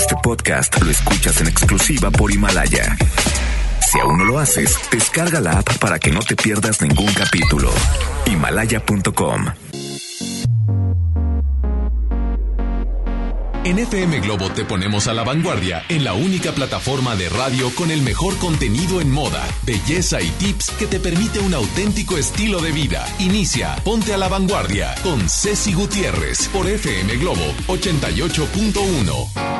Este podcast lo escuchas en exclusiva por Himalaya. Si aún no lo haces, descarga la app para que no te pierdas ningún capítulo. Himalaya.com. En FM Globo te ponemos a la vanguardia en la única plataforma de radio con el mejor contenido en moda, belleza y tips que te permite un auténtico estilo de vida. Inicia Ponte a la vanguardia con Ceci Gutiérrez por FM Globo 88.1.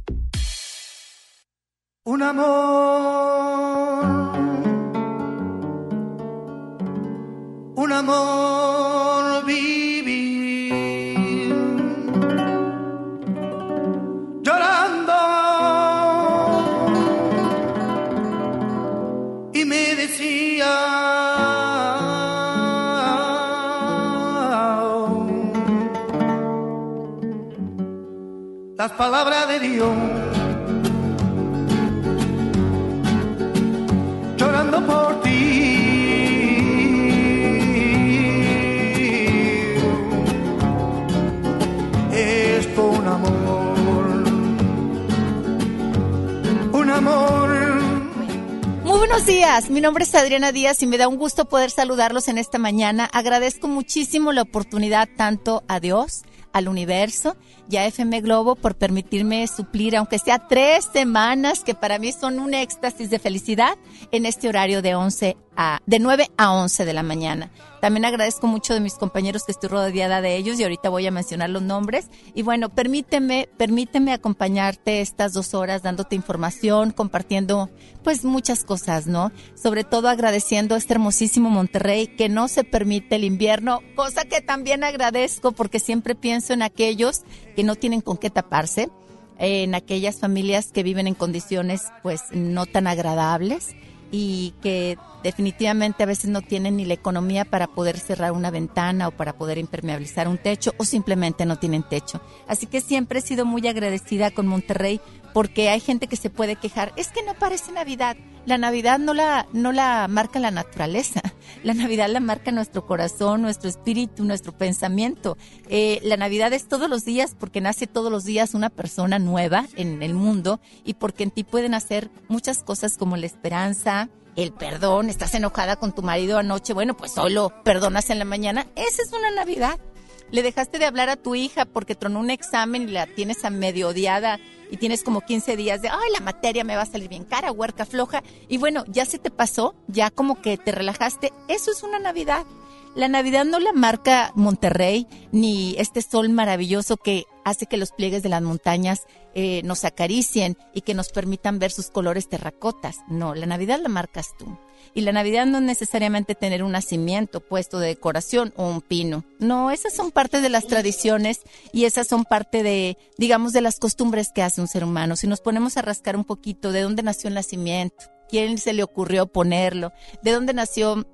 Mi nombre es Adriana Díaz y me da un gusto poder saludarlos en esta mañana. Agradezco muchísimo la oportunidad tanto a Dios, al universo y a FM Globo por permitirme suplir, aunque sea tres semanas, que para mí son un éxtasis de felicidad, en este horario de 11 a, de 9 a 11 de la mañana. También agradezco mucho de mis compañeros que estoy rodeada de ellos y ahorita voy a mencionar los nombres. Y bueno, permíteme, permíteme acompañarte estas dos horas dándote información, compartiendo pues muchas cosas, ¿no? Sobre todo agradeciendo a este hermosísimo Monterrey que no se permite el invierno, cosa que también agradezco porque siempre pienso en aquellos que no tienen con qué taparse, en aquellas familias que viven en condiciones pues no tan agradables y que definitivamente a veces no tienen ni la economía para poder cerrar una ventana o para poder impermeabilizar un techo o simplemente no tienen techo. Así que siempre he sido muy agradecida con Monterrey porque hay gente que se puede quejar, es que no parece Navidad. La Navidad no la, no la marca la naturaleza, la Navidad la marca nuestro corazón, nuestro espíritu, nuestro pensamiento. Eh, la Navidad es todos los días porque nace todos los días una persona nueva en el mundo y porque en ti pueden hacer muchas cosas como la esperanza, el perdón, estás enojada con tu marido anoche, bueno, pues solo perdonas en la mañana, esa es una Navidad. Le dejaste de hablar a tu hija porque tronó un examen y la tienes a medio odiada y tienes como 15 días de, ay, la materia me va a salir bien cara, huerca floja. Y bueno, ya se te pasó, ya como que te relajaste. Eso es una Navidad. La Navidad no la marca Monterrey ni este sol maravilloso que hace que los pliegues de las montañas eh, nos acaricien y que nos permitan ver sus colores terracotas. No, la Navidad la marcas tú. Y la Navidad no es necesariamente tener un nacimiento puesto de decoración o un pino. No, esas son parte de las tradiciones y esas son parte de, digamos, de las costumbres que hace un ser humano. Si nos ponemos a rascar un poquito de dónde nació el nacimiento, quién se le ocurrió ponerlo, de dónde nació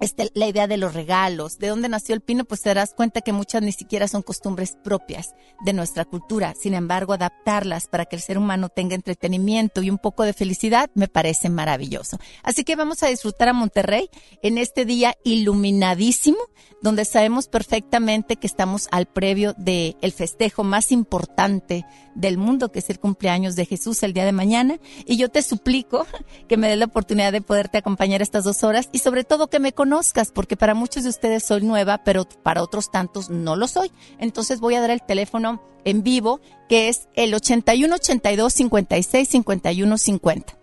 este, la idea de los regalos, de dónde nació el pino, pues te darás cuenta que muchas ni siquiera son costumbres propias de nuestra cultura. Sin embargo, adaptarlas para que el ser humano tenga entretenimiento y un poco de felicidad me parece maravilloso. Así que vamos a disfrutar a Monterrey en este día iluminadísimo, donde sabemos perfectamente que estamos al previo del el festejo más importante del mundo, que es el cumpleaños de Jesús el día de mañana. Y yo te suplico que me des la oportunidad de poderte acompañar estas dos horas y sobre todo que me conozcas, porque para muchos de ustedes soy nueva, pero para otros tantos no lo soy. Entonces voy a dar el teléfono en vivo, que es el 81 82 56 51 50.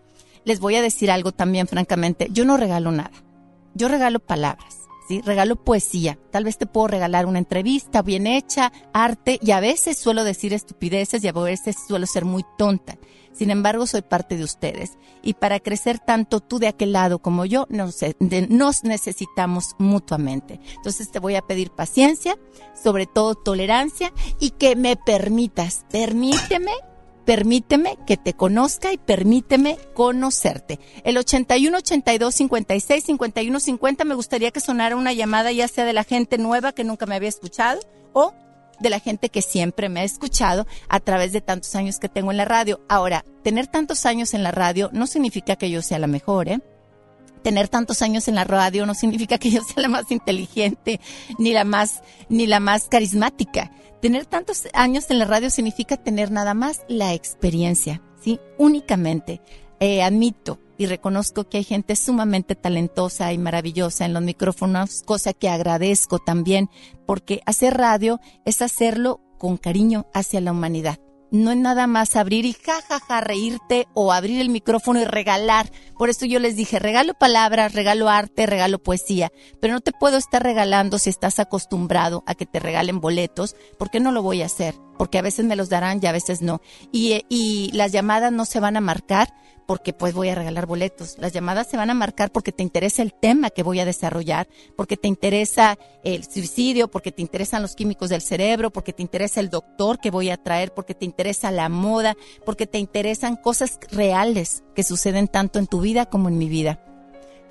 Les voy a decir algo también, francamente. Yo no regalo nada. Yo regalo palabras. Regalo poesía. Tal vez te puedo regalar una entrevista bien hecha, arte, y a veces suelo decir estupideces y a veces suelo ser muy tonta. Sin embargo, soy parte de ustedes. Y para crecer tanto tú de aquel lado como yo, nos, nos necesitamos mutuamente. Entonces te voy a pedir paciencia, sobre todo tolerancia y que me permitas, permíteme permíteme que te conozca y permíteme conocerte. El 81 82 56 51 50 me gustaría que sonara una llamada ya sea de la gente nueva que nunca me había escuchado o de la gente que siempre me ha escuchado a través de tantos años que tengo en la radio. Ahora, tener tantos años en la radio no significa que yo sea la mejor, ¿eh? Tener tantos años en la radio no significa que yo sea la más inteligente, ni la más, ni la más carismática. Tener tantos años en la radio significa tener nada más la experiencia, ¿sí? Únicamente. Eh, admito y reconozco que hay gente sumamente talentosa y maravillosa en los micrófonos, cosa que agradezco también, porque hacer radio es hacerlo con cariño hacia la humanidad. No es nada más abrir y jajaja ja, ja, reírte o abrir el micrófono y regalar. Por eso yo les dije, regalo palabras, regalo arte, regalo poesía, pero no te puedo estar regalando si estás acostumbrado a que te regalen boletos, porque no lo voy a hacer, porque a veces me los darán y a veces no. Y, y las llamadas no se van a marcar porque pues voy a regalar boletos. Las llamadas se van a marcar porque te interesa el tema que voy a desarrollar, porque te interesa el suicidio, porque te interesan los químicos del cerebro, porque te interesa el doctor que voy a traer, porque te interesa la moda, porque te interesan cosas reales que suceden tanto en tu vida como en mi vida.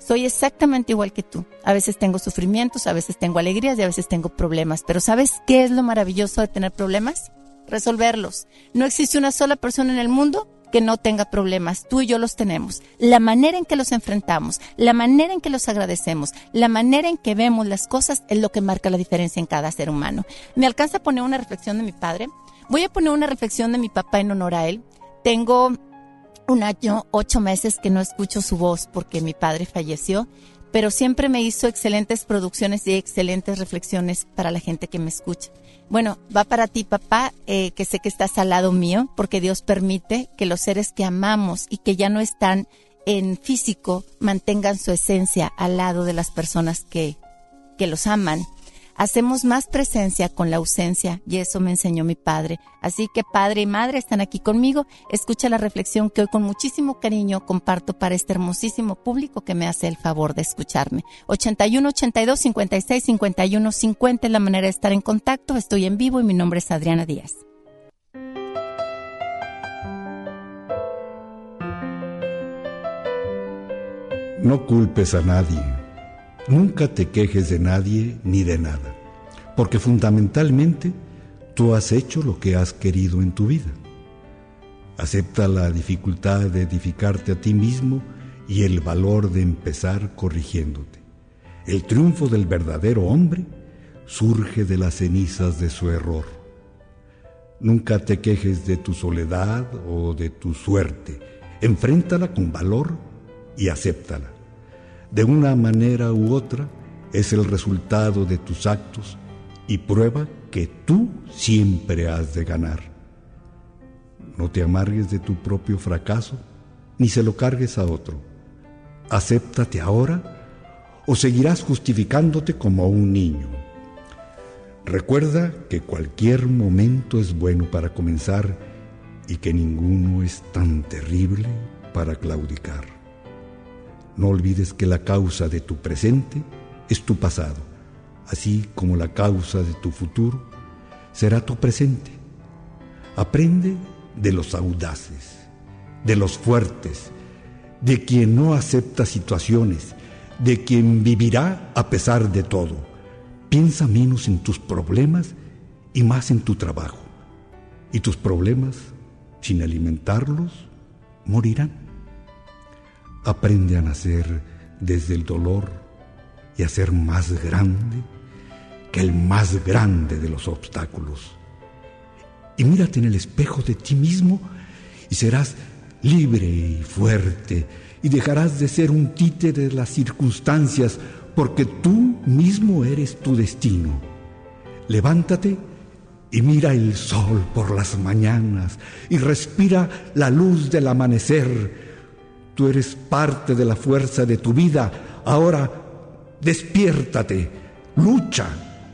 Soy exactamente igual que tú. A veces tengo sufrimientos, a veces tengo alegrías y a veces tengo problemas. Pero ¿sabes qué es lo maravilloso de tener problemas? Resolverlos. No existe una sola persona en el mundo que no tenga problemas. Tú y yo los tenemos. La manera en que los enfrentamos, la manera en que los agradecemos, la manera en que vemos las cosas es lo que marca la diferencia en cada ser humano. ¿Me alcanza a poner una reflexión de mi padre? Voy a poner una reflexión de mi papá en honor a él. Tengo un año, ocho meses que no escucho su voz porque mi padre falleció pero siempre me hizo excelentes producciones y excelentes reflexiones para la gente que me escucha. Bueno, va para ti, papá, eh, que sé que estás al lado mío, porque Dios permite que los seres que amamos y que ya no están en físico mantengan su esencia al lado de las personas que, que los aman hacemos más presencia con la ausencia y eso me enseñó mi padre. Así que padre y madre están aquí conmigo. Escucha la reflexión que hoy con muchísimo cariño comparto para este hermosísimo público que me hace el favor de escucharme. 81 82 56 51 50 es la manera de estar en contacto. Estoy en vivo y mi nombre es Adriana Díaz. No culpes a nadie Nunca te quejes de nadie ni de nada, porque fundamentalmente tú has hecho lo que has querido en tu vida. Acepta la dificultad de edificarte a ti mismo y el valor de empezar corrigiéndote. El triunfo del verdadero hombre surge de las cenizas de su error. Nunca te quejes de tu soledad o de tu suerte. Enfréntala con valor y acéptala de una manera u otra, es el resultado de tus actos y prueba que tú siempre has de ganar. No te amargues de tu propio fracaso, ni se lo cargues a otro. Acéptate ahora o seguirás justificándote como un niño. Recuerda que cualquier momento es bueno para comenzar y que ninguno es tan terrible para claudicar. No olvides que la causa de tu presente es tu pasado, así como la causa de tu futuro será tu presente. Aprende de los audaces, de los fuertes, de quien no acepta situaciones, de quien vivirá a pesar de todo. Piensa menos en tus problemas y más en tu trabajo. Y tus problemas, sin alimentarlos, morirán. Aprende a nacer desde el dolor y a ser más grande que el más grande de los obstáculos. Y mírate en el espejo de ti mismo y serás libre y fuerte y dejarás de ser un títere de las circunstancias porque tú mismo eres tu destino. Levántate y mira el sol por las mañanas y respira la luz del amanecer Tú eres parte de la fuerza de tu vida. Ahora despiértate, lucha,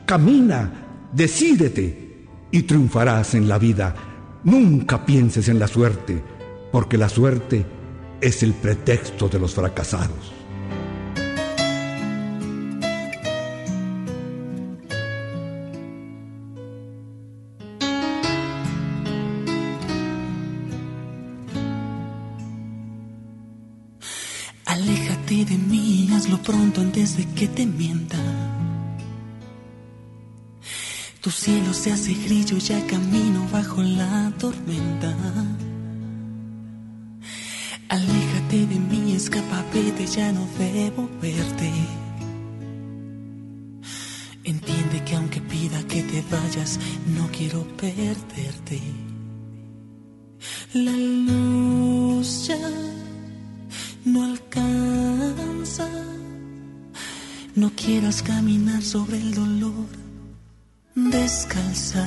camina, decídete y triunfarás en la vida. Nunca pienses en la suerte, porque la suerte es el pretexto de los fracasados. Que te mienta. Tu cielo se hace grillo, ya camino bajo la tormenta. Aléjate de mí, escapa, vete, ya no debo verte. Entiende que aunque pida que te vayas, no quiero perderte. La luz ya no alcanza no quieras caminar sobre el dolor, descalza.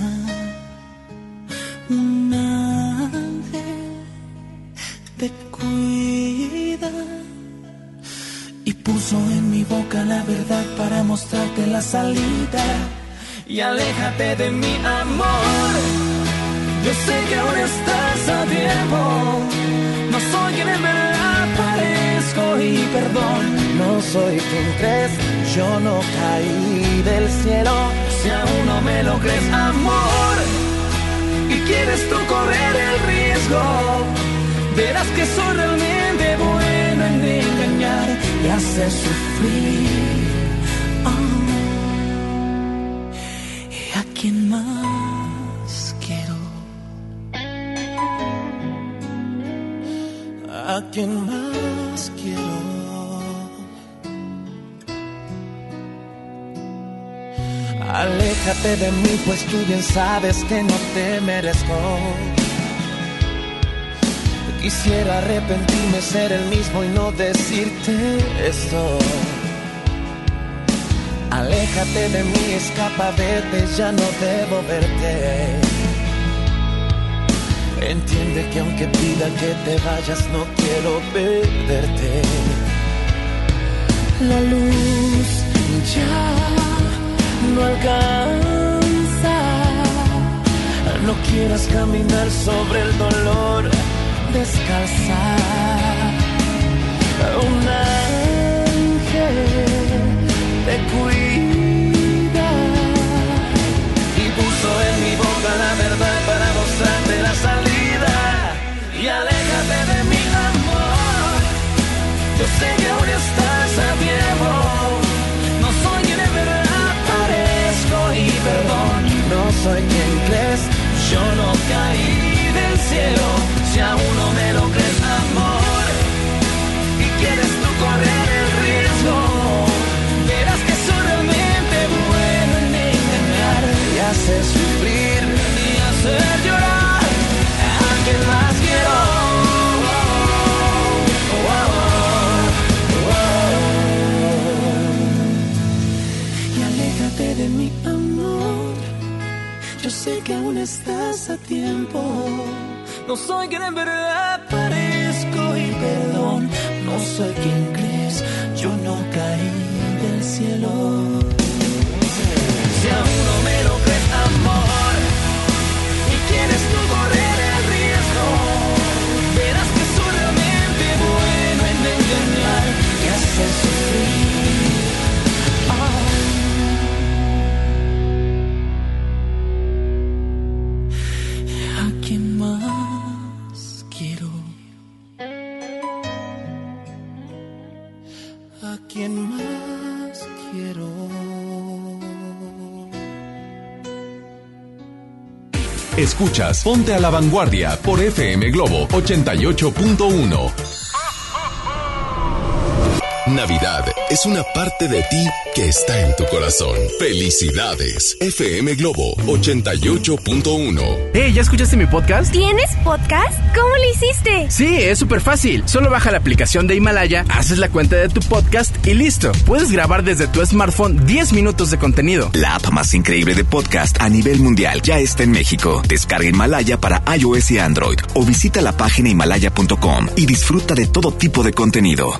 Un ángel te cuida y puso en mi boca la verdad para mostrarte la salida. Y aléjate de mi amor. Yo sé que aún estás a tiempo. No soy quien me verdad parezco y perdón no soy quien crees, yo no caí del cielo. Si aún no me lo crees, amor, y quieres tú correr el riesgo, verás que soy realmente bueno en engañar y hacer sufrir. Oh. ¿Y a quién más quiero? ¿A quién más Aléjate de mí, pues tú bien sabes que no te merezco. Quisiera arrepentirme, ser el mismo y no decirte esto. Aléjate de mí, escapa, vete, ya no debo verte. Entiende que aunque pida que te vayas, no quiero perderte. La luz ya no alcanza. No quieras caminar sobre el dolor descalza. Un ángel te cuida y puso en mi boca la verdad para mostrarte la salida. Y aléjate de mi amor. Yo sé soy crees. Yo no caí del cielo. Si aún no estás a tiempo. No soy quien en verdad parezco y perdón. No soy quien crees. Yo no caí del cielo. Si aún no me lo crees, amor, y quieres tú correr el riesgo, verás que soy realmente bueno en engañar y hacer Escuchas Ponte a la Vanguardia por FM Globo 88.1. Navidad es una parte de ti que está en tu corazón. Felicidades. FM Globo 88.1. Hey, ¿ya escuchaste mi podcast? ¿Tienes podcast? ¿Cómo lo hiciste? Sí, es súper fácil. Solo baja la aplicación de Himalaya, haces la cuenta de tu podcast y listo. Puedes grabar desde tu smartphone 10 minutos de contenido. La app más increíble de podcast a nivel mundial ya está en México. Descarga Himalaya para iOS y Android o visita la página himalaya.com y disfruta de todo tipo de contenido.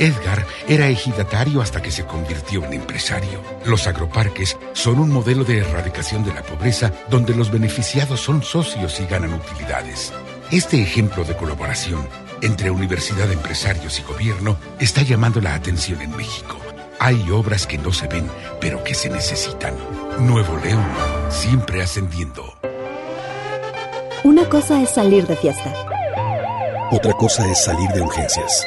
Edgar era ejidatario hasta que se convirtió en empresario. Los agroparques son un modelo de erradicación de la pobreza donde los beneficiados son socios y ganan utilidades. Este ejemplo de colaboración entre universidad, empresarios y gobierno está llamando la atención en México. Hay obras que no se ven, pero que se necesitan. Nuevo León, siempre ascendiendo. Una cosa es salir de fiesta. Otra cosa es salir de urgencias.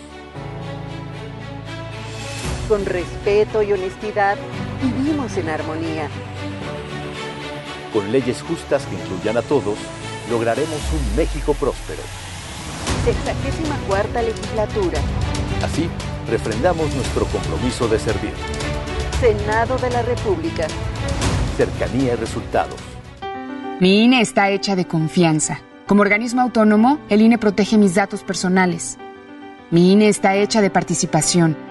Con respeto y honestidad, vivimos en armonía. Con leyes justas que incluyan a todos, lograremos un México próspero. Sexagésima cuarta legislatura. Así, refrendamos nuestro compromiso de servir. Senado de la República. Cercanía y resultados. Mi INE está hecha de confianza. Como organismo autónomo, el INE protege mis datos personales. Mi INE está hecha de participación.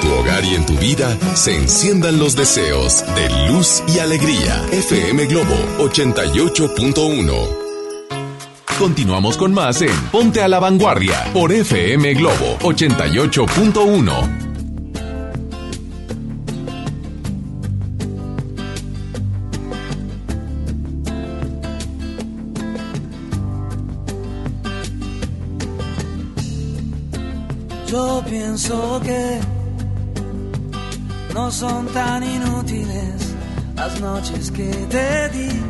Tu hogar y en tu vida se enciendan los deseos de luz y alegría. FM Globo 88.1. Continuamos con más en Ponte a la Vanguardia por FM Globo 88.1. Yo pienso que no son tan inútiles las noches que te di.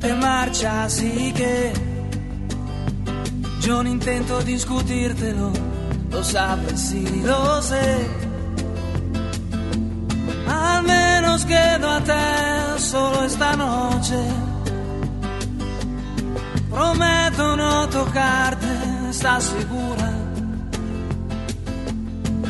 Te marchas y que yo no intento discutírtelo, lo sabes y lo sé. Al menos quedo a te solo esta noche. Prometo no tocarte, ¿estás segura?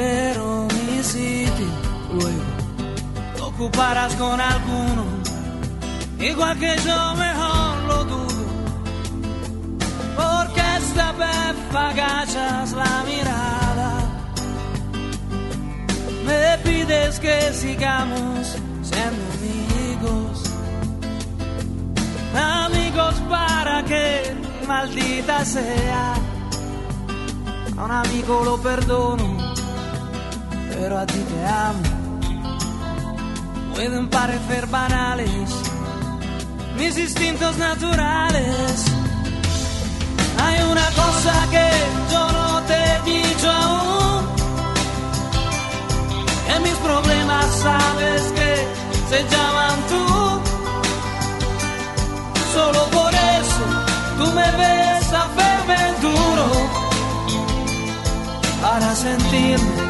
Pero mi sitio luego lo ocuparás con alguno, igual que yo mejor lo dudo. Porque esta vez agachas la mirada, me pides que sigamos siendo amigos amigos para que maldita sea. A un amigo lo perdono, pero a ti te amo. Pueden parecer banales mis instintos naturales. Hay una cosa que yo no te he dicho aún. En mis problemas sabes que se llaman tú solo por eso tú me ves a verme duro para sentirme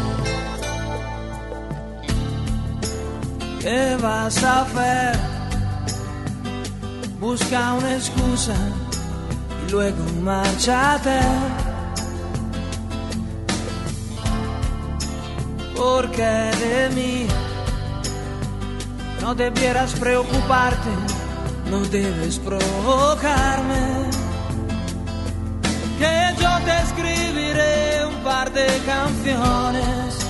¿Qué vas a hacer? Busca una excusa y luego márchate. Porque de mí no debieras preocuparte, no debes provocarme. Que yo te escribiré un par de canciones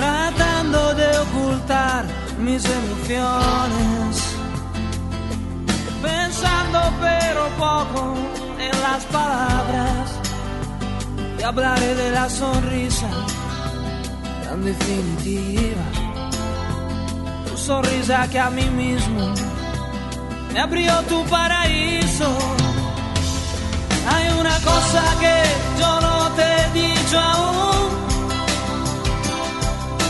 tratando de ocultar mis emociones, pensando pero poco en las palabras. Y hablaré de la sonrisa tan definitiva, tu sonrisa que a mí mismo me abrió tu paraíso. Hay una cosa que yo no te he dicho aún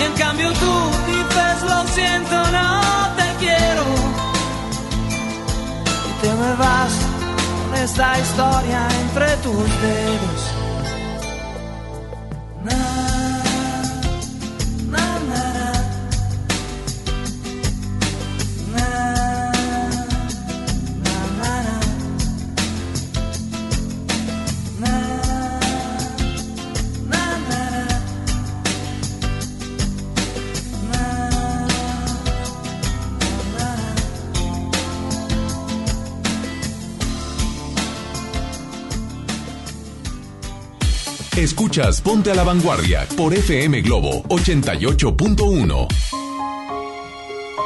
Y en cambio tú dices lo siento, no te quiero. Y te me vas con esta historia entre tus dedos. Ponte a la Vanguardia por FM Globo 88.1.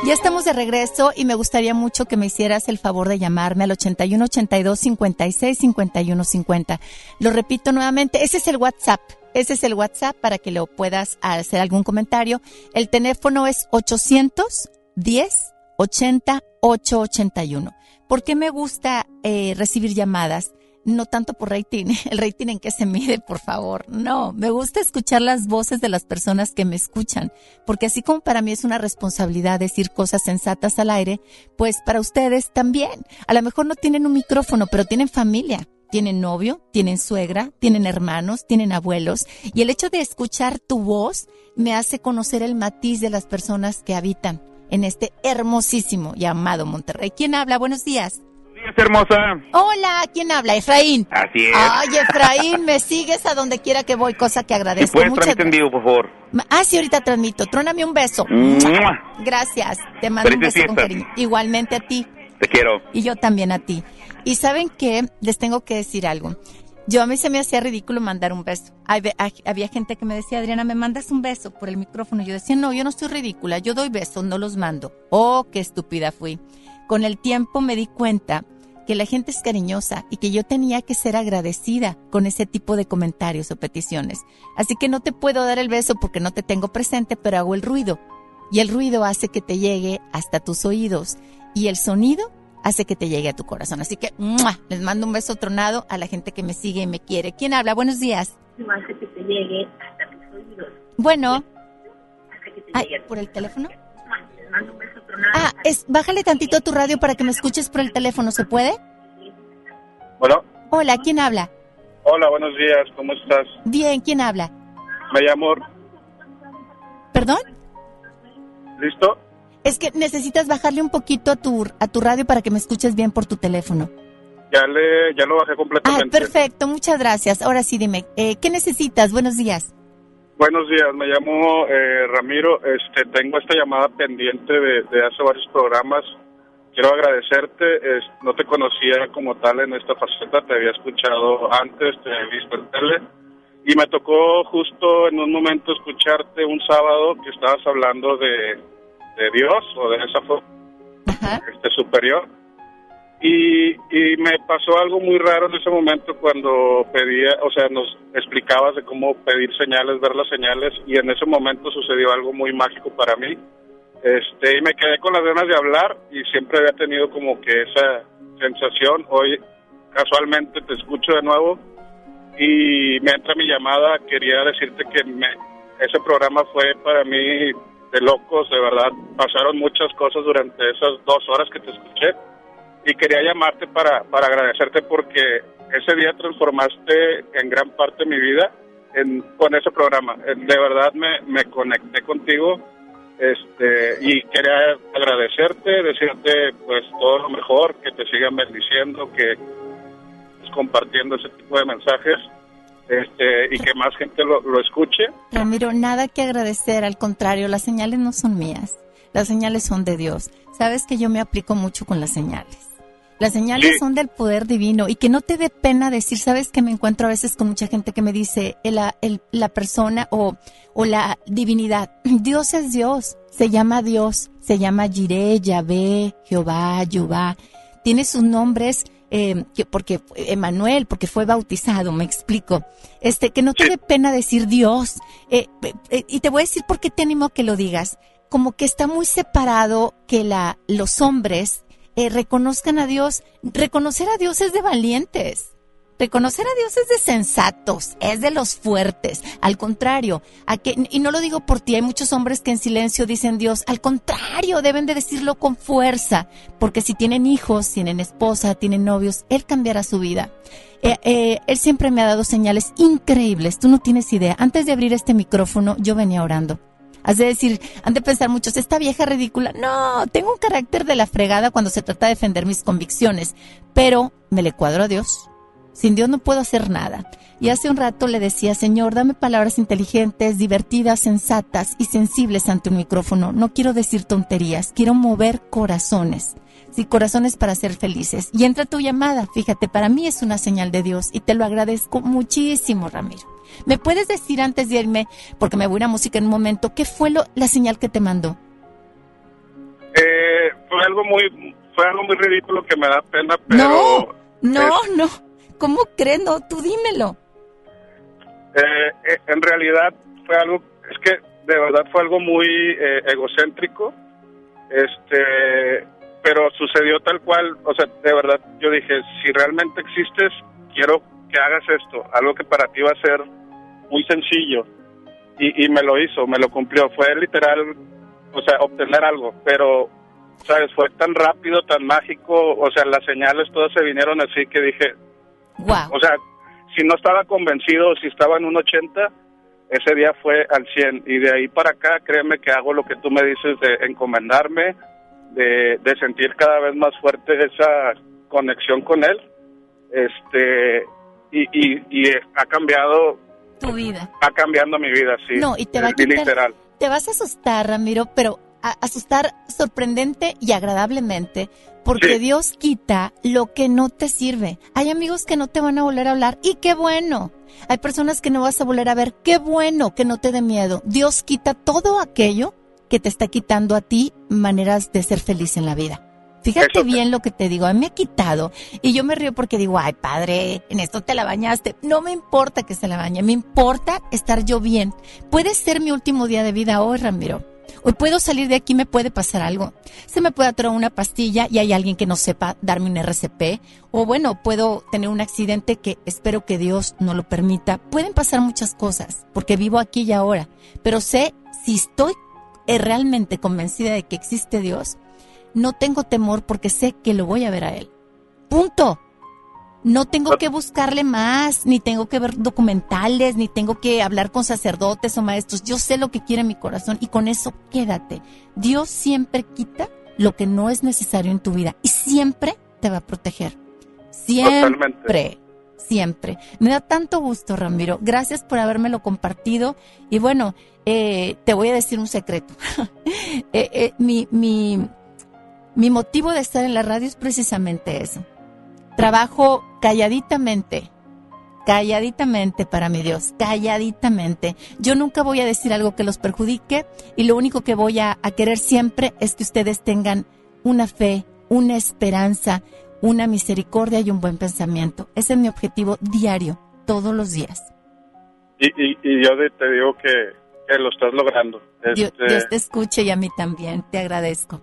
Ya estamos de regreso y me gustaría mucho que me hicieras el favor de llamarme al 81 82 56 51 50. Lo repito nuevamente, ese es el WhatsApp. Ese es el WhatsApp para que lo puedas hacer algún comentario. El teléfono es 810 80 881. ¿Por qué me gusta eh, recibir llamadas? No tanto por rating, el rating en que se mide, por favor. No, me gusta escuchar las voces de las personas que me escuchan, porque así como para mí es una responsabilidad decir cosas sensatas al aire, pues para ustedes también. A lo mejor no tienen un micrófono, pero tienen familia. Tienen novio, tienen suegra, tienen hermanos, tienen abuelos. Y el hecho de escuchar tu voz me hace conocer el matiz de las personas que habitan en este hermosísimo llamado Monterrey. ¿Quién habla? Buenos días. Días, hermosa. Hola, ¿quién habla? Efraín. Así es. Ay, Efraín, me sigues a donde quiera que voy, cosa que Si agradezco. puedes, Muchas en vivo, por favor. Ah, sí, ahorita transmito. Tróname un beso. ¡Mua! Gracias. Te mando un beso con cariño. Igualmente a ti. Te quiero. Y yo también a ti. Y saben qué, les tengo que decir algo. Yo a mí se me hacía ridículo mandar un beso. Había gente que me decía, Adriana, ¿me mandas un beso por el micrófono? Yo decía, no, yo no estoy ridícula, yo doy besos, no los mando. Oh, qué estúpida fui. Con el tiempo me di cuenta que la gente es cariñosa y que yo tenía que ser agradecida con ese tipo de comentarios o peticiones. Así que no te puedo dar el beso porque no te tengo presente, pero hago el ruido. Y el ruido hace que te llegue hasta tus oídos. Y el sonido hace que te llegue a tu corazón. Así que ¡mua! les mando un beso tronado a la gente que me sigue y me quiere. ¿Quién habla? Buenos días. hace que te llegue hasta tus oídos. Bueno. Hace que te Ay, llegue. ¿por el teléfono? Mando un beso tronado. Ah, es, bájale tantito a tu radio para que me escuches por el teléfono. ¿Se puede? Bueno, Hola, ¿quién habla? hola, buenos días, ¿cómo estás? Bien, ¿quién habla? Me llamo, ¿Perdón? ¿listo? Es que necesitas bajarle un poquito a tu, a tu radio para que me escuches bien por tu teléfono. Ya le, ya lo bajé Ah, completamente. perfecto, muchas gracias. Ahora sí, dime, eh, ¿qué necesitas? Buenos días. Buenos días, me llamo eh, Ramiro, este, tengo esta llamada pendiente de, de hace varios programas. Quiero agradecerte, no te conocía como tal en esta faceta, te había escuchado antes, te he visto en tele. Y me tocó justo en un momento escucharte un sábado que estabas hablando de, de Dios o de esa forma este superior Y, me pasó algo muy raro en ese momento cuando pedía, o sea, nos explicabas de cómo pedir señales, ver las señales, y en ese momento sucedió algo muy mágico para mí. Este, y me quedé con las ganas de hablar y siempre había tenido como que esa sensación. Hoy casualmente te escucho de nuevo y me entra mi llamada. Quería decirte que me, ese programa fue para mí de locos, de verdad. Pasaron muchas cosas durante esas dos horas que te escuché y quería llamarte para, para agradecerte porque ese día transformaste en gran parte mi vida en, con ese programa. Eh, De verdad me, me conecté contigo este y quería agradecerte, decirte pues todo lo mejor, que te sigan bendiciendo, que compartiendo ese tipo de mensajes este y que más gente lo, lo escuche. Ramiro, nada que agradecer, al contrario, las señales no son mías, las señales son de Dios. Sabes que yo me aplico mucho con las señales. Las señales Sí. son del poder divino y que no te dé pena decir, sabes que me encuentro a veces con mucha gente que me dice, el- la, el- la persona o, o la divinidad, Dios es Dios, se llama Dios, se llama Jireh, Yahvé, Jehová, Jehová, tiene sus nombres eh, que- porque Emanuel, porque fue bautizado, me explico. Este, que no te dé pena decir Dios. Eh, eh, eh, y te voy a decir por qué te animo a que lo digas. Como que está muy separado que la, los hombres eh, reconozcan a Dios. Reconocer a Dios es de valientes. Reconocer a Dios es de sensatos, es de los fuertes. Al contrario, a que, y no lo digo por ti, hay muchos hombres que en silencio dicen Dios. Al contrario, deben de decirlo con fuerza, porque si tienen hijos, tienen esposa, tienen novios, Él cambiará su vida. Eh, eh, él siempre me ha dado señales increíbles, tú no tienes idea. Antes de abrir este micrófono, yo venía orando. Has de decir, han de pensar muchos, esta vieja ridícula. No, tengo un carácter de la fregada cuando se trata de defender mis convicciones, pero me le cuadro a Dios. Sin Dios no puedo hacer nada. Y hace un rato le decía, Señor, dame palabras inteligentes, divertidas, sensatas y sensibles ante un micrófono. No quiero decir tonterías, quiero mover corazones. Sí, corazones para ser felices. Y entra tu llamada, fíjate, para mí es una señal de Dios y te lo agradezco muchísimo, Ramiro. ¿Me puedes decir antes de irme, porque me voy a ir a música en un momento, qué fue lo, la señal que te mandó? Eh, fue algo muy fue algo muy ridículo que me da pena, pero No, no, no. ¿Cómo crees? No, tú dímelo. Eh, eh, en realidad fue algo, es que de verdad fue algo muy eh, egocéntrico, este, pero sucedió tal cual, o sea, de verdad yo dije, si realmente existes, quiero que hagas esto, algo que para ti va a ser muy sencillo, y, y me lo hizo, me lo cumplió, fue literal, o sea, obtener algo, pero, sabes, fue tan rápido, tan mágico, o sea, las señales todas se vinieron así que dije, wow. o sea, si no estaba convencido, si estaba en un 80, ese día fue al 100. Y de ahí para acá, créeme que hago lo que tú me dices de encomendarme, de, de sentir cada vez más fuerte esa conexión con él. Este, y, y, y ha cambiado, Tu vida. ha cambiando mi vida, sí. No, y te va a quitar- literal. Te vas a asustar, Ramiro, pero a- asustar sorprendente y agradablemente, porque Sí. Dios quita lo que no te sirve. Hay amigos que no te van a volver a hablar y qué bueno. Hay personas que no vas a volver a ver, qué bueno que no te dé miedo. Dios quita todo aquello que te está quitando a ti maneras de ser feliz en la vida. Fíjate bien lo que te digo, a mí me ha quitado y yo me río porque digo, ay padre, en esto te la bañaste. No me importa que se la bañe, me importa estar yo bien. Puede ser mi último día de vida hoy, Ramiro. Hoy puedo salir de aquí, me puede pasar algo. Se me puede atorar una pastilla y hay alguien que no sepa darme un RCP. O bueno, puedo tener un accidente que espero que Dios no lo permita. Pueden pasar muchas cosas porque vivo aquí y ahora. Pero sé, si estoy realmente convencida de que existe Dios, no tengo temor porque sé que lo voy a ver a Él. Punto. No tengo que buscarle más, ni tengo que ver documentales, ni tengo que hablar con sacerdotes o maestros. Yo sé lo que quiere mi corazón y con eso quédate. Dios siempre quita lo que no es necesario en tu vida y siempre te va a proteger. Siempre. Totalmente. Siempre. Me da tanto gusto, Ramiro. Gracias por habérmelo compartido. Y bueno, eh, te voy a decir un secreto. Eh, eh, mi, mi, mi motivo de estar en la radio es precisamente eso. Trabajo calladitamente, calladitamente para mi Dios, calladitamente. Yo nunca voy a decir algo que los perjudique y lo único que voy a, a querer siempre es que ustedes tengan una fe, una esperanza, una misericordia y un buen pensamiento. Ese es mi objetivo diario, todos los días. Y, y, y yo te digo que, que lo estás logrando. Este, Dios te escuche y a mí también, te agradezco.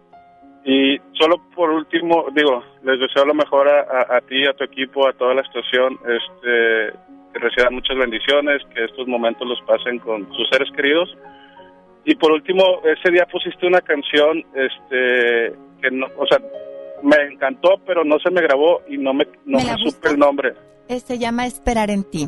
Y solo por último, digo, les deseo lo mejor a, a- a ti, a tu equipo, a toda la estación, este, que reciban muchas bendiciones, que estos momentos los pasen con sus seres queridos. Y por último, ese día pusiste una canción, este, que no, o sea, me encantó, pero no se me grabó y no me, no ¿Me supe el nombre. Eh, Se llama Esperar en ti.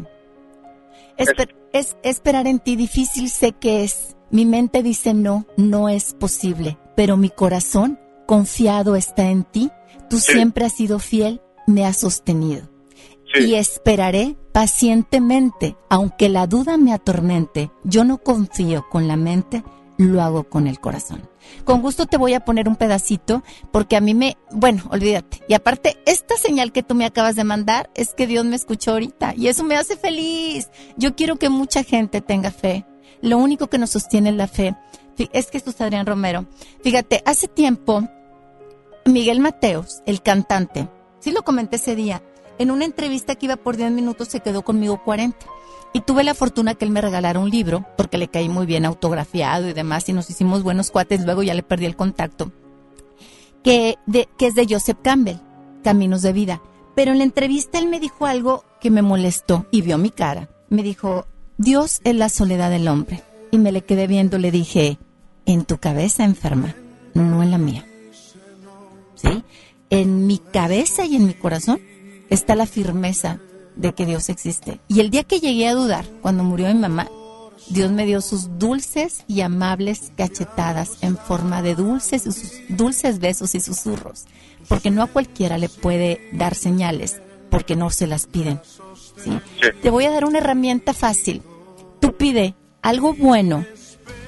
Esper- es esperar en ti difícil sé que es. Mi mente dice no, no es posible, pero mi corazón confiado está en ti. Tú siempre has sido fiel, me has sostenido. Y esperaré pacientemente, aunque la duda me atormente. Yo no confío con la mente, lo hago con el corazón. Con gusto te voy a poner un pedacito porque a mí me, bueno, olvídate. Y aparte, esta señal que tú me acabas de mandar es que Dios me escuchó ahorita y eso me hace feliz. Yo quiero que mucha gente tenga fe. Lo único que nos sostiene la fe. Es que esto es Adrián Romero. Fíjate, hace tiempo, Miguel Mateos, el cantante, sí lo comenté ese día, en una entrevista que iba por 10 minutos se quedó conmigo 40. Y tuve la fortuna que él me regalara un libro, porque le caí muy bien autografiado y demás, y nos hicimos buenos cuates, luego ya le perdí el contacto, que, de, que es de Joseph Campbell, Caminos de Vida. Pero en la entrevista él me dijo algo que me molestó y vio mi cara. Me dijo, Dios es la soledad del hombre. Y me le quedé viendo, le dije, en tu cabeza enferma, no en la mía. ¿Sí? En mi cabeza y en mi corazón está la firmeza de que Dios existe. Y el día que llegué a dudar, cuando murió mi mamá, Dios me dio sus dulces y amables cachetadas en forma de dulces, sus dulces besos y susurros, porque no a cualquiera le puede dar señales, porque no se las piden. ¿sí? Te voy a dar una herramienta fácil. Tú pide algo bueno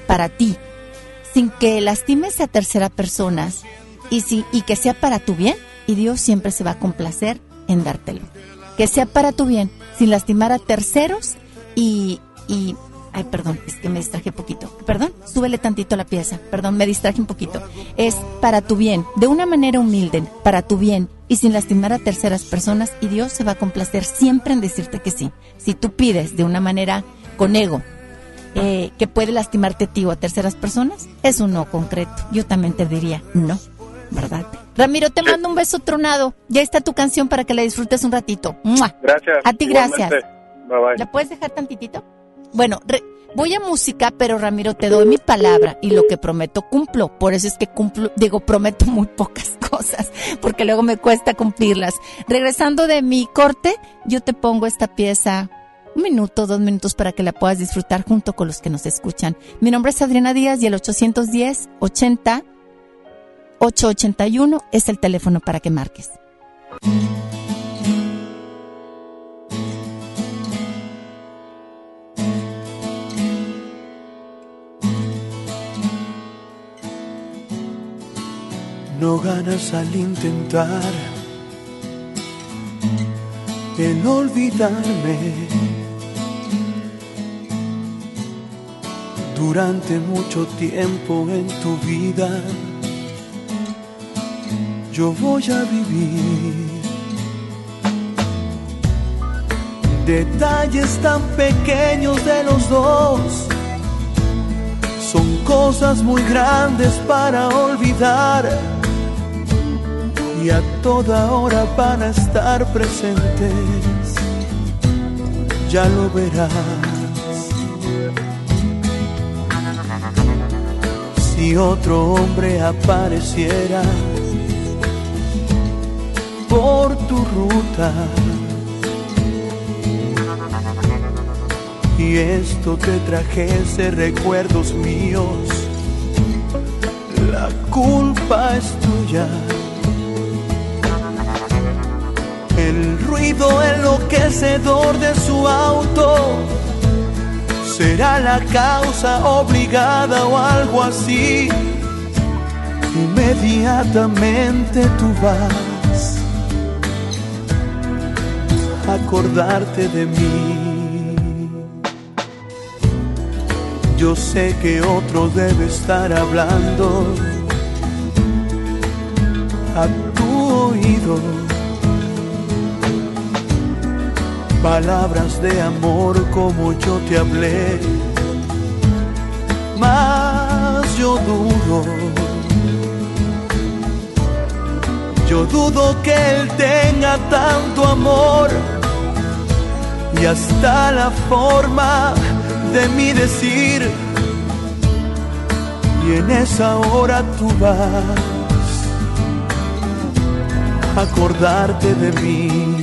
para ti, sin que lastimes a terceras personas y, si, y que sea para tu bien, y Dios siempre se va a complacer en dártelo. Que sea para tu bien, sin lastimar a terceros y, y ay, perdón, es que me distraje poquito. Perdón, súbele tantito la pieza. Perdón, me distraje un poquito. Es para tu bien, de una manera humilde, para tu bien y sin lastimar a terceras personas y Dios se va a complacer siempre en decirte que sí. Si tú pides de una manera con ego, eh, que puede lastimarte a ti o a terceras personas, es un no concreto. Yo también te diría no, ¿verdad? Ramiro, te mando un beso tronado. Ya está tu canción para que la disfrutes un ratito. ¡Mua! Gracias. A ti gracias. Bye bye. ¿La puedes dejar tantitito? Bueno, re- voy a música, pero Ramiro, te doy mi palabra y lo que prometo cumplo. Por eso es que cumplo, digo, prometo muy pocas cosas, porque luego me cuesta cumplirlas. Regresando de mi corte, yo te pongo esta pieza un minuto, dos minutos para que la puedas disfrutar junto con los que nos escuchan. Mi nombre es Adriana Díaz y el 810 80 881 es el teléfono para que marques. No ganas al intentar el olvidarme. Durante mucho tiempo en tu vida yo voy a vivir detalles tan pequeños de los dos son cosas muy grandes para olvidar y a toda hora van a estar presentes. Ya lo verás. Si otro hombre apareciera por tu ruta y esto te trajese recuerdos míos, la culpa es tuya. El ruido enloquecedor de su auto será la causa obligada o algo así. Inmediatamente tú vas acordarte de mí. Yo sé que otro debe estar hablando a tu oído palabras de amor como yo te hablé. Más yo dudo, yo dudo que él tenga tanto amor y hasta la forma de mi decir. Y en esa hora tú vas a acordarte de mí.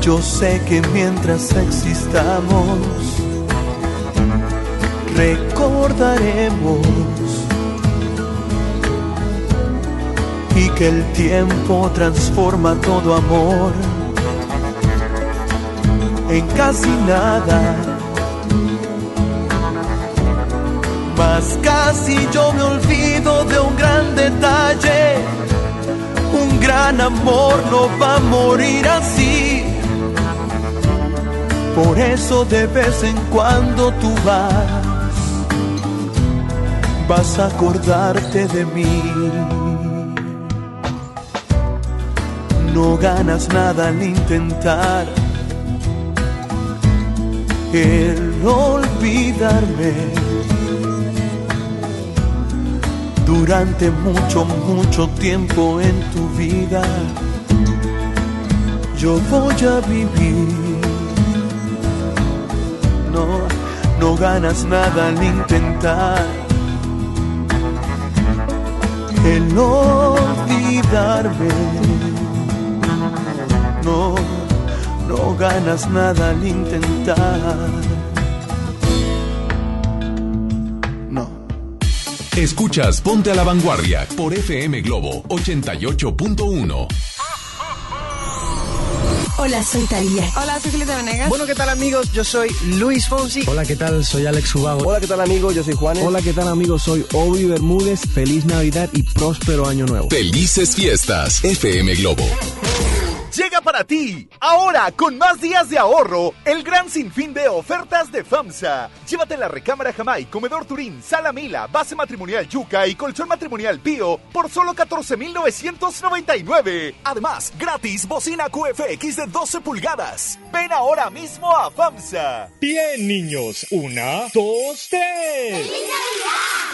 Yo sé que mientras existamos, recordaremos que el tiempo transforma todo amor en casi nada. Mas casi yo me olvido de un gran detalle. Un gran amor no va a morir así. Por eso de vez en cuando tú vas, vas a acordarte de mí. No ganas nada al intentar el olvidarme. Durante mucho, mucho tiempo en tu vida, yo voy a vivir. No, no ganas nada al intentar el olvidarme. No, no ganas nada al intentar. Escuchas Ponte a la Vanguardia por FM Globo 88.1. Hola, soy Talía. Hola, soy Julieta Venegas. Bueno, ¿qué tal amigos? Yo soy Luis Fonsi. Hola, ¿qué tal? Soy Alex Ubago. Hola, ¿qué tal amigos? Yo soy Juanes. Hola, ¿qué tal amigos? Soy Obi Bermúdez. Feliz Navidad y próspero año nuevo. Felices fiestas, FM Globo. Llega para ti, ahora con más días de ahorro, el gran sinfín de ofertas de FAMSA. Llévate la recámara Jamai, comedor Turín, sala Mila, base matrimonial Yuca y colchón matrimonial Pío por solo 14,999. Además, gratis bocina QFX de 12 pulgadas. Ven ahora mismo a FAMSA. Bien, niños. Una, dos, tres.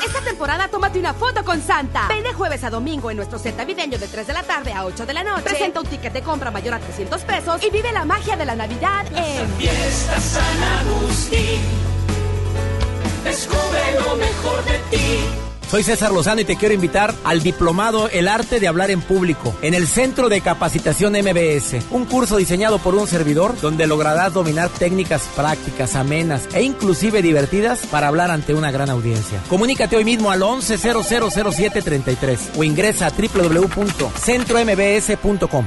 Esta temporada tómate una foto con Santa. Ven de jueves a domingo en nuestro set navideño de 3 de la tarde a 8 de la noche. Presenta un ticket de compra mayor a 300 pesos y vive la magia de la Navidad en Fiesta San Agustín. Descubre lo mejor de ti. Soy César Lozano y te quiero invitar al diplomado El arte de hablar en público en el Centro de Capacitación MBS, un curso diseñado por un servidor donde lograrás dominar técnicas prácticas, amenas e inclusive divertidas para hablar ante una gran audiencia. Comunícate hoy mismo al 11000733 o ingresa a www.centrombs.com.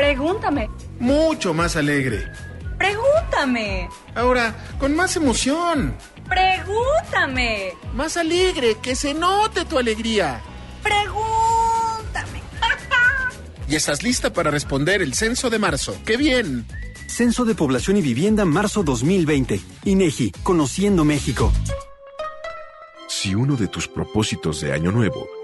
Pregúntame. Mucho más alegre. Pregúntame. Ahora, con más emoción. Pregúntame. Más alegre, que se note tu alegría. Pregúntame. Y estás lista para responder el censo de marzo. ¡Qué bien! Censo de Población y Vivienda marzo 2020. INEGI, Conociendo México. Si uno de tus propósitos de año nuevo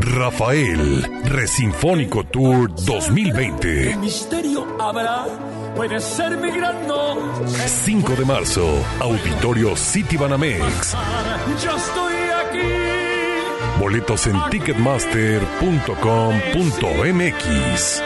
Rafael, Resinfónico Tour 2020. misterio habrá? Puede ser mi gran no. 5 de marzo, Auditorio City Banamex. Yo estoy aquí. Boletos en ticketmaster.com.mx.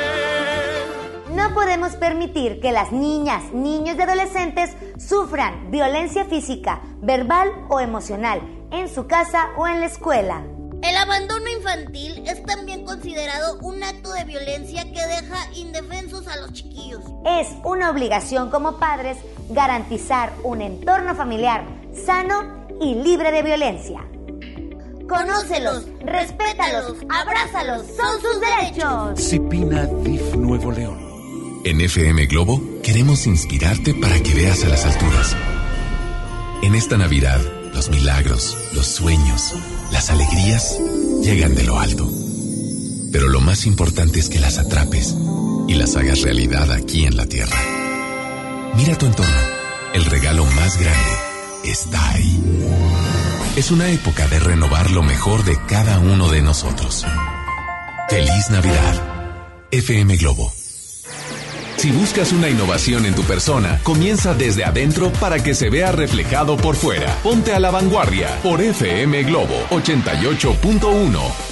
No podemos permitir que las niñas, niños y adolescentes sufran violencia física, verbal o emocional en su casa o en la escuela. El abandono infantil es también considerado un acto de violencia que deja indefensos a los chiquillos. Es una obligación como padres garantizar un entorno familiar sano y libre de violencia. Conócelos, respétalos, abrázalos, son sus derechos. Cipina DIF Nuevo León. En FM Globo queremos inspirarte para que veas a las alturas. En esta Navidad, los milagros, los sueños, las alegrías llegan de lo alto. Pero lo más importante es que las atrapes y las hagas realidad aquí en la Tierra. Mira tu entorno. El regalo más grande está ahí. Es una época de renovar lo mejor de cada uno de nosotros. Feliz Navidad. FM Globo. Si buscas una innovación en tu persona, comienza desde adentro para que se vea reflejado por fuera. Ponte a la vanguardia por FM Globo 88.1.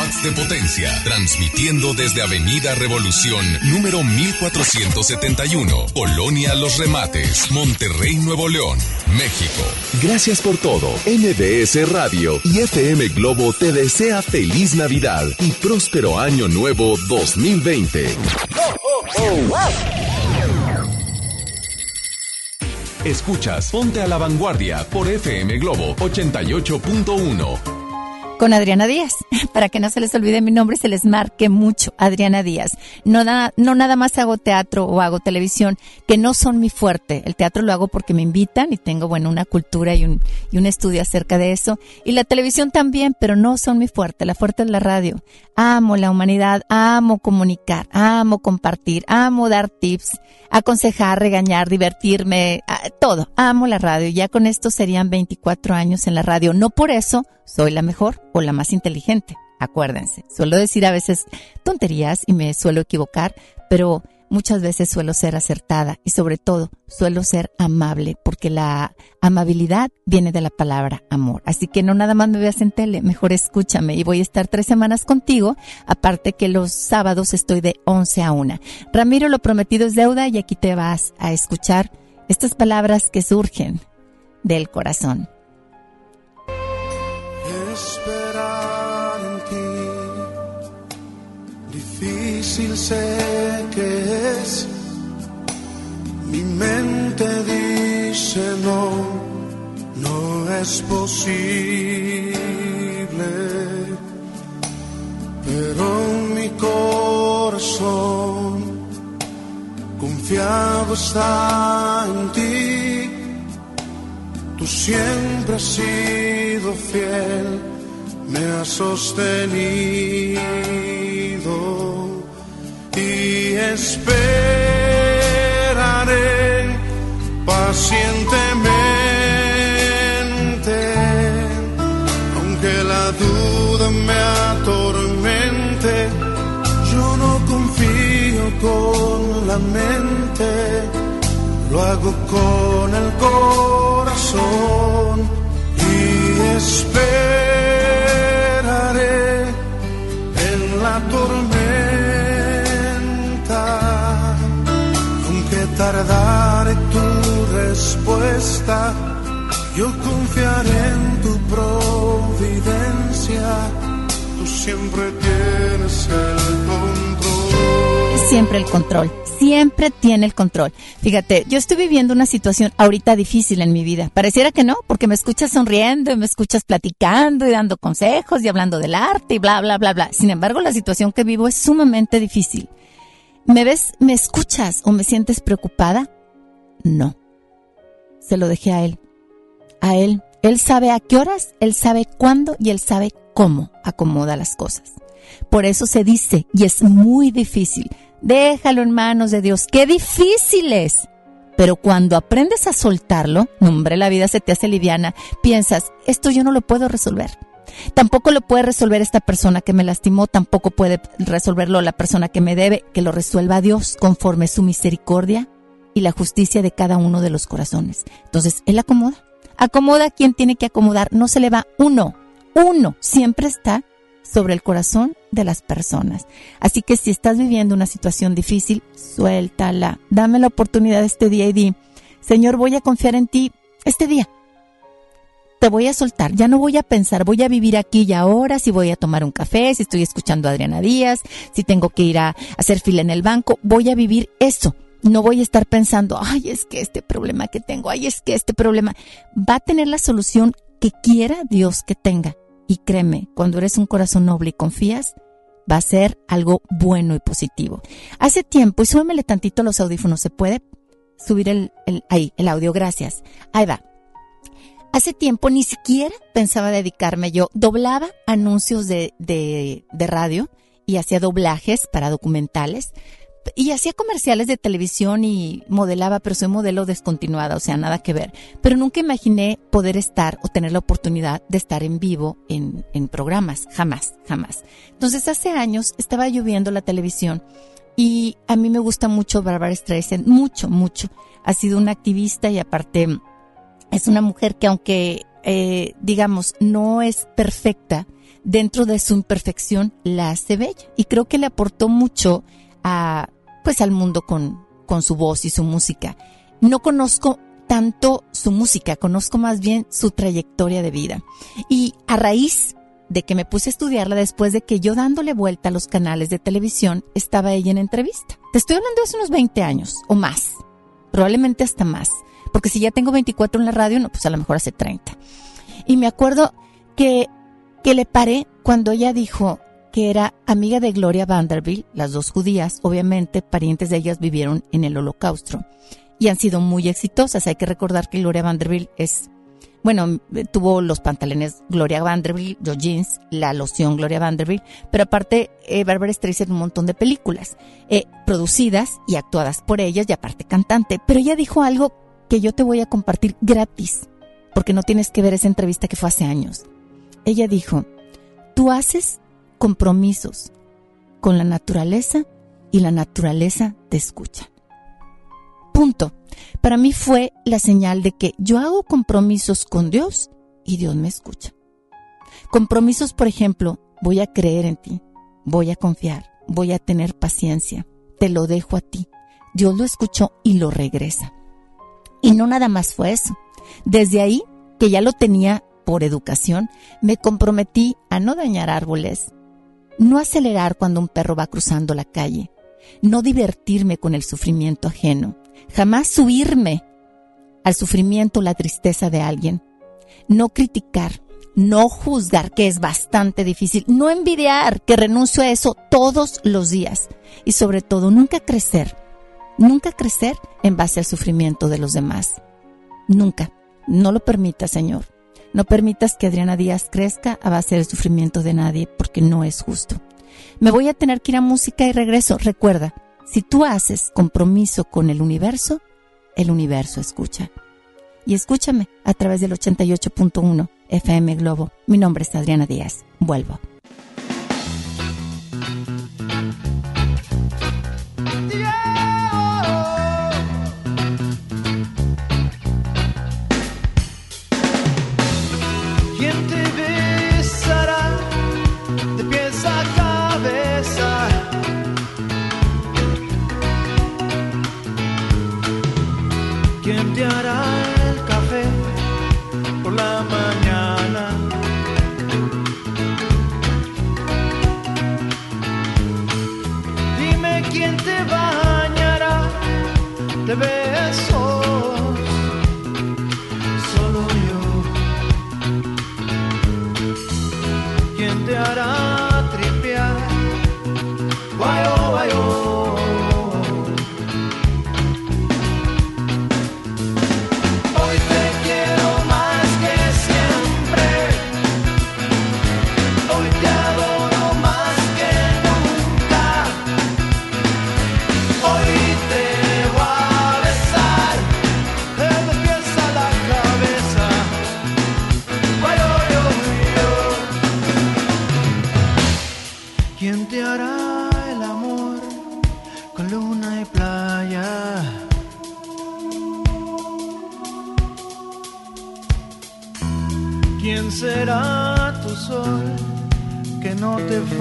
de potencia. Transmitiendo desde Avenida Revolución, número 1471. Colonia Los Remates. Monterrey, Nuevo León. México. Gracias por todo. MBS Radio y FM Globo te desea feliz Navidad y próspero año nuevo 2020. Escuchas Ponte a la Vanguardia por FM Globo 88.1. con Adriana Díaz. Para que no se les olvide mi nombre, se les marque mucho, Adriana Díaz. No, da- no nada más hago teatro o hago televisión, que no son mi fuerte. El teatro lo hago porque me invitan y tengo, bueno, una cultura y un, y un estudio acerca de eso. Y la televisión también, pero no son mi fuerte. La fuerte es la radio. Amo la humanidad, amo comunicar, amo compartir, amo dar tips, aconsejar, regañar, divertirme, ah, todo. Amo la radio. Ya con esto serían 24 años en la radio. No por eso soy la mejor o la más inteligente. Acuérdense, suelo decir a veces tonterías y me suelo equivocar, pero muchas veces suelo ser acertada y sobre todo suelo ser amable porque la amabilidad viene de la palabra amor. Así que no nada más me veas en tele, mejor escúchame y voy a estar tres semanas contigo, aparte que los sábados estoy de 11 a 1. Ramiro, lo prometido es deuda y aquí te vas a escuchar estas palabras que surgen del corazón. Mente dice no, no es posible. Pero mi corazón confiado está en ti. Tú siempre has sido fiel, me has sostenido y esperaré pacientemente, aunque la duda me atormente, yo no confío con la mente, lo hago con el corazón y esperaré en la tormenta, tardare tu respuesta, yo confiaré en tu providencia, tú siempre tienes el control. Siempre el control, siempre tiene el control. Fíjate, yo estoy viviendo una situación ahorita difícil en mi vida. Pareciera que no, porque me escuchas sonriendo y me escuchas platicando y dando consejos y hablando del arte y bla, bla, bla, bla. Sin embargo, la situación que vivo es sumamente difícil. ¿Me ves, me escuchas o me sientes preocupada? No. Se lo dejé a él. A él. Él sabe a qué horas, él sabe cuándo y él sabe cómo acomoda las cosas. Por eso se dice, y es muy difícil, déjalo en manos de Dios. ¡Qué difícil es! Pero cuando aprendes a soltarlo, hombre, la vida se te hace liviana. Piensas, esto yo no lo puedo resolver. Tampoco lo puede resolver esta persona que me lastimó, tampoco puede resolverlo la persona que me debe, que lo resuelva Dios conforme su misericordia y la justicia de cada uno de los corazones. Entonces, Él acomoda. Acomoda a quien tiene que acomodar. No se le va uno. Uno siempre está sobre el corazón de las personas. Así que si estás viviendo una situación difícil, suéltala. Dame la oportunidad este día y di, Señor, voy a confiar en ti este día. Te voy a soltar, ya no voy a pensar, voy a vivir aquí y ahora, si voy a tomar un café, si estoy escuchando a Adriana Díaz, si tengo que ir a hacer fila en el banco, voy a vivir eso. No voy a estar pensando, ay, es que este problema que tengo, ay, es que este problema va a tener la solución que quiera Dios que tenga. Y créeme, cuando eres un corazón noble y confías, va a ser algo bueno y positivo. Hace tiempo, y súbemele tantito los audífonos, ¿se puede subir el, el, ahí, el audio? Gracias. Ahí va. Hace tiempo ni siquiera pensaba dedicarme yo. Doblaba anuncios de, de, de radio y hacía doblajes para documentales y hacía comerciales de televisión y modelaba, pero soy modelo descontinuada, o sea, nada que ver. Pero nunca imaginé poder estar o tener la oportunidad de estar en vivo en, en programas, jamás, jamás. Entonces, hace años estaba yo viendo la televisión y a mí me gusta mucho Barbara Streisand, mucho, mucho. Ha sido una activista y aparte es una mujer que aunque, eh, digamos, no es perfecta, dentro de su imperfección la hace bella. Y creo que le aportó mucho a, pues al mundo con, con su voz y su música. No conozco tanto su música, conozco más bien su trayectoria de vida. Y a raíz de que me puse a estudiarla después de que yo dándole vuelta a los canales de televisión estaba ella en entrevista. Te estoy hablando de hace unos 20 años o más, probablemente hasta más, porque si ya tengo 24 en la radio, no, pues a lo mejor hace 30. Y me acuerdo que, que le paré cuando ella dijo, que era amiga de Gloria Vanderbilt, las dos judías, obviamente parientes de ellas vivieron en el holocausto y han sido muy exitosas. Hay que recordar que Gloria Vanderbilt es, bueno, tuvo los pantalones Gloria Vanderbilt, los jeans, la loción Gloria Vanderbilt, pero aparte eh, Barbara Streisand un montón de películas eh, producidas y actuadas por ellas y aparte cantante. Pero ella dijo algo que yo te voy a compartir gratis, porque no tienes que ver esa entrevista que fue hace años. Ella dijo, tú haces compromisos con la naturaleza y la naturaleza te escucha. Punto. Para mí fue la señal de que yo hago compromisos con Dios y Dios me escucha. Compromisos, por ejemplo, voy a creer en ti, voy a confiar, voy a tener paciencia, te lo dejo a ti. Dios lo escuchó y lo regresa. Y no nada más fue eso. Desde ahí, que ya lo tenía por educación, me comprometí a no dañar árboles, no acelerar cuando un perro va cruzando la calle, no divertirme con el sufrimiento ajeno, jamás subirme al sufrimiento o la tristeza de alguien, no criticar, no juzgar, que es bastante difícil, no envidiar, que renuncio a eso todos los días y sobre todo nunca crecer, Nunca crecer en base al sufrimiento de los demás. Nunca. No lo permita, Señor. No permitas que Adriana Díaz crezca a base del sufrimiento de nadie, porque no es justo. Me voy a tener que ir a música y regreso. Recuerda, si tú haces compromiso con el universo, el universo escucha. Y escúchame a través del 88.1 FM Globo. Mi nombre es Adriana Díaz. Vuelvo. ¿Quién te hará el café por la mañana? Dime quién te bañará de besos.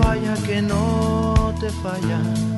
falla, que no te falla.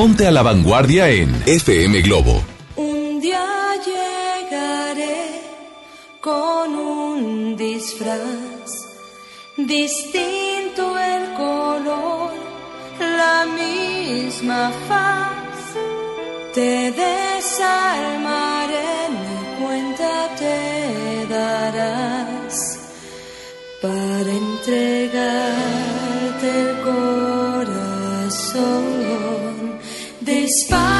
Ponte a la vanguardia en FM Globo. Un día llegaré con un disfraz, distinto el color, la misma faz. Te desarmaré, mi cuenta te darás para entregar. Despacio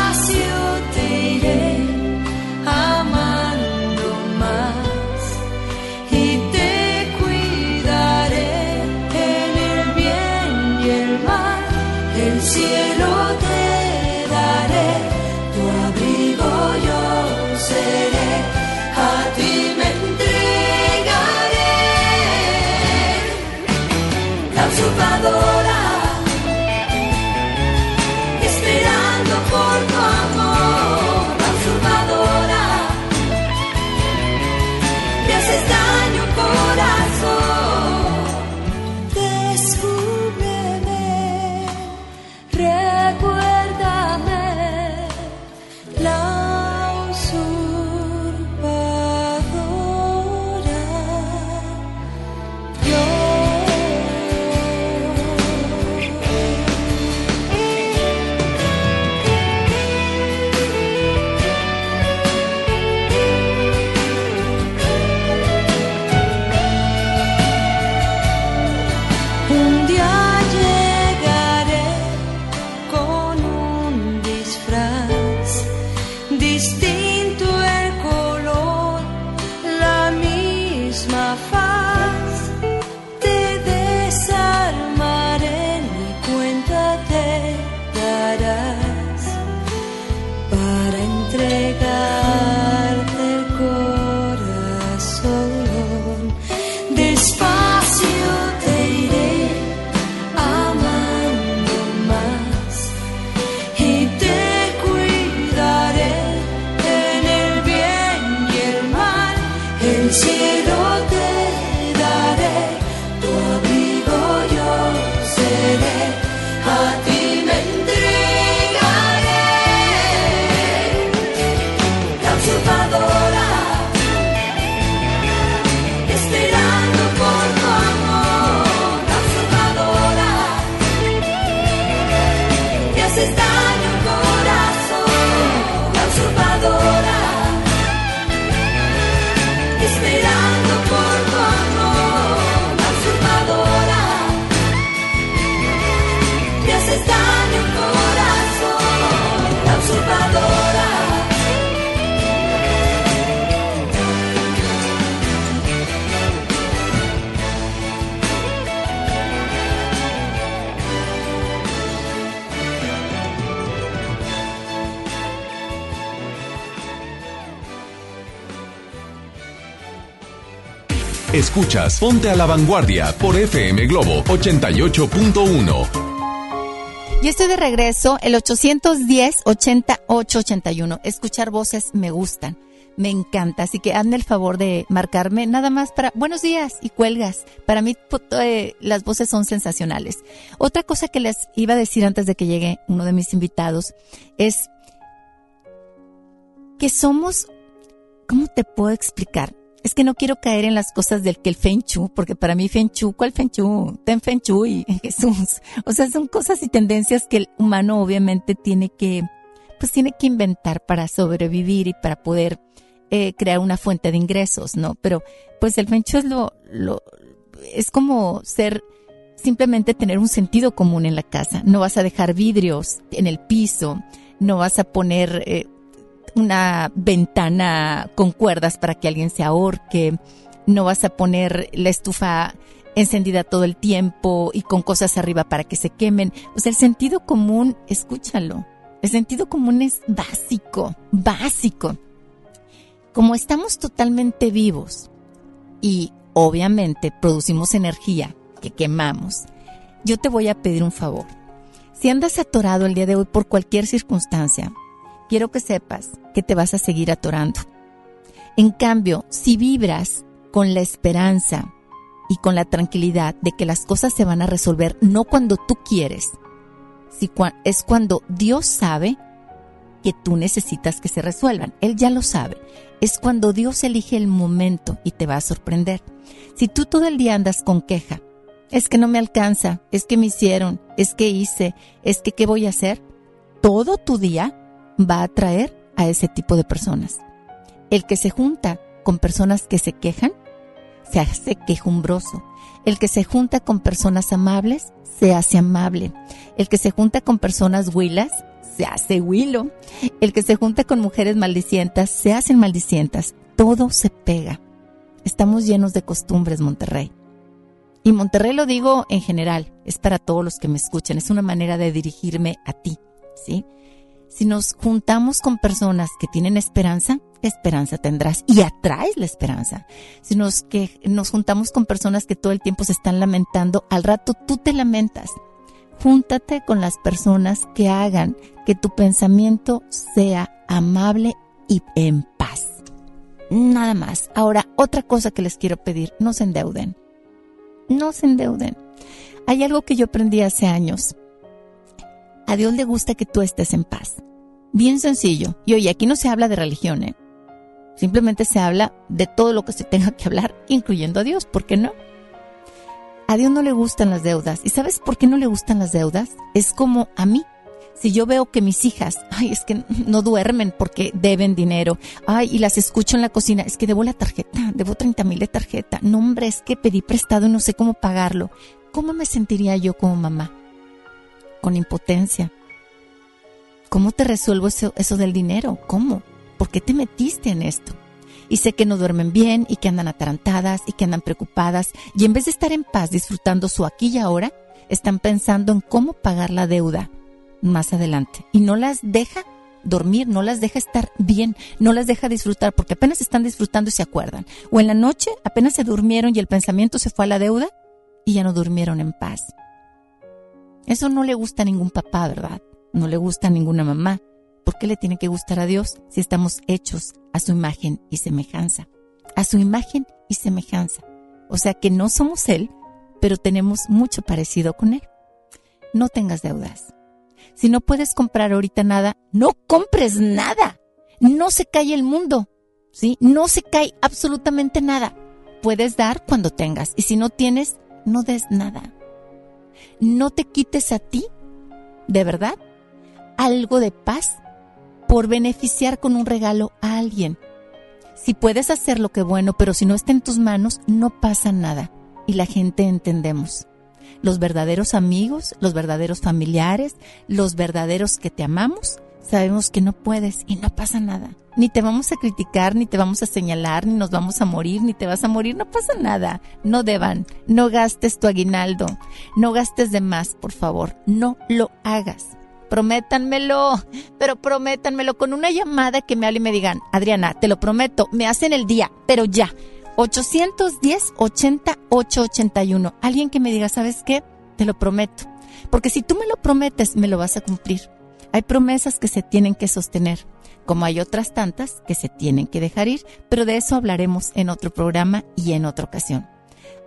Escuchas Ponte a la Vanguardia por FM Globo 88.1. Yo estoy de regreso, el 810-8881. Escuchar voces me gustan, me encanta, así que hazme el favor de marcarme nada más para buenos días y cuelgas. Para mí eh, las voces son sensacionales. Otra cosa que les iba a decir antes de que llegue uno de mis invitados es que somos, ¿cómo te puedo explicar? Es que no quiero caer en las cosas del que el Feng Shui, porque para mí Feng Shui, ¿cuál Feng Shui? Ten Feng Shui, Jesús. O sea, son cosas y tendencias que el humano obviamente tiene que, pues tiene que inventar para sobrevivir y para poder eh, crear una fuente de ingresos, ¿no? Pero, pues el Feng Shui es lo, lo, es como ser, simplemente tener un sentido común en la casa. No vas a dejar vidrios en el piso, no vas a poner eh, una ventana con cuerdas para que alguien se ahorque, no vas a poner la estufa encendida todo el tiempo y con cosas arriba para que se quemen. O sea, el sentido común, escúchalo. El sentido común es básico, básico. Como estamos totalmente vivos y obviamente producimos energía que quemamos, yo te voy a pedir un favor. Si andas atorado el día de hoy por cualquier circunstancia, quiero que sepas que te vas a seguir atorando. En cambio, si vibras con la esperanza y con la tranquilidad de que las cosas se van a resolver no cuando tú quieres, es cuando Dios sabe que tú necesitas que se resuelvan. Él ya lo sabe. Es cuando Dios elige el momento y te va a sorprender. Si tú todo el día andas con queja, es que no me alcanza, es que me hicieron, es que hice, es que qué voy a hacer, todo tu día va a atraer a ese tipo de personas. El que se junta con personas que se quejan, se hace quejumbroso. El que se junta con personas amables, se hace amable. El que se junta con personas huilas, se hace huilo. El que se junta con mujeres maldicientas, se hacen maldicientas. Todo se pega. Estamos llenos de costumbres, Monterrey. Y Monterrey lo digo en general, es para todos los que me escuchan, es una manera de dirigirme a ti, ¿sí? Si nos juntamos con personas que tienen esperanza, esperanza tendrás y atraes la esperanza. Si nos, que, nos juntamos con personas que todo el tiempo se están lamentando, al rato tú te lamentas. Júntate con las personas que hagan que tu pensamiento sea amable y en paz. Nada más. Ahora, otra cosa que les quiero pedir, no se endeuden. No se endeuden. Hay algo que yo aprendí hace años. A Dios le gusta que tú estés en paz. Bien sencillo. Y oye, aquí no se habla de religión, ¿eh? Simplemente se habla de todo lo que se tenga que hablar, incluyendo a Dios, ¿por qué no? A Dios no le gustan las deudas. ¿Y sabes por qué no le gustan las deudas? Es como a mí. Si yo veo que mis hijas, ay, es que no duermen porque deben dinero, ay, y las escucho en la cocina, es que debo la tarjeta, debo 30 mil de tarjeta, no hombre, es que pedí prestado y no sé cómo pagarlo. ¿Cómo me sentiría yo como mamá? Con impotencia. ¿Cómo te resuelvo eso, eso del dinero? ¿Cómo? ¿Por qué te metiste en esto? Y sé que no duermen bien y que andan atarantadas y que andan preocupadas y en vez de estar en paz disfrutando su aquí y ahora, están pensando en cómo pagar la deuda más adelante. Y no las deja dormir, no las deja estar bien, no las deja disfrutar porque apenas están disfrutando y se acuerdan. O en la noche apenas se durmieron y el pensamiento se fue a la deuda y ya no durmieron en paz. Eso no le gusta a ningún papá, ¿verdad? No le gusta a ninguna mamá. ¿Por qué le tiene que gustar a Dios si estamos hechos a su imagen y semejanza? A su imagen y semejanza. O sea que no somos Él, pero tenemos mucho parecido con Él. No tengas deudas. Si no puedes comprar ahorita nada, no compres nada. No se cae el mundo. ¿Sí? No se cae absolutamente nada. Puedes dar cuando tengas. Y si no tienes, no des nada. No te quites a ti, de verdad, algo de paz por beneficiar con un regalo a alguien. Si puedes hacer lo que bueno, pero si no está en tus manos, no pasa nada. Y la gente entendemos. Los verdaderos amigos, los verdaderos familiares, los verdaderos que te amamos, sabemos que no puedes y no pasa nada. Ni te vamos a criticar, ni te vamos a señalar, ni nos vamos a morir, ni te vas a morir, no pasa nada. No deban, no gastes tu aguinaldo, no gastes de más, por favor, no lo hagas. Prométanmelo, pero prométanmelo con una llamada que me hable y me digan, Adriana, te lo prometo, me hacen el día, pero ya. 810 80 881. Alguien que me diga, ¿sabes qué? Te lo prometo. Porque si tú me lo prometes, me lo vas a cumplir. Hay promesas que se tienen que sostener, como hay otras tantas que se tienen que dejar ir, pero de eso hablaremos en otro programa y en otra ocasión.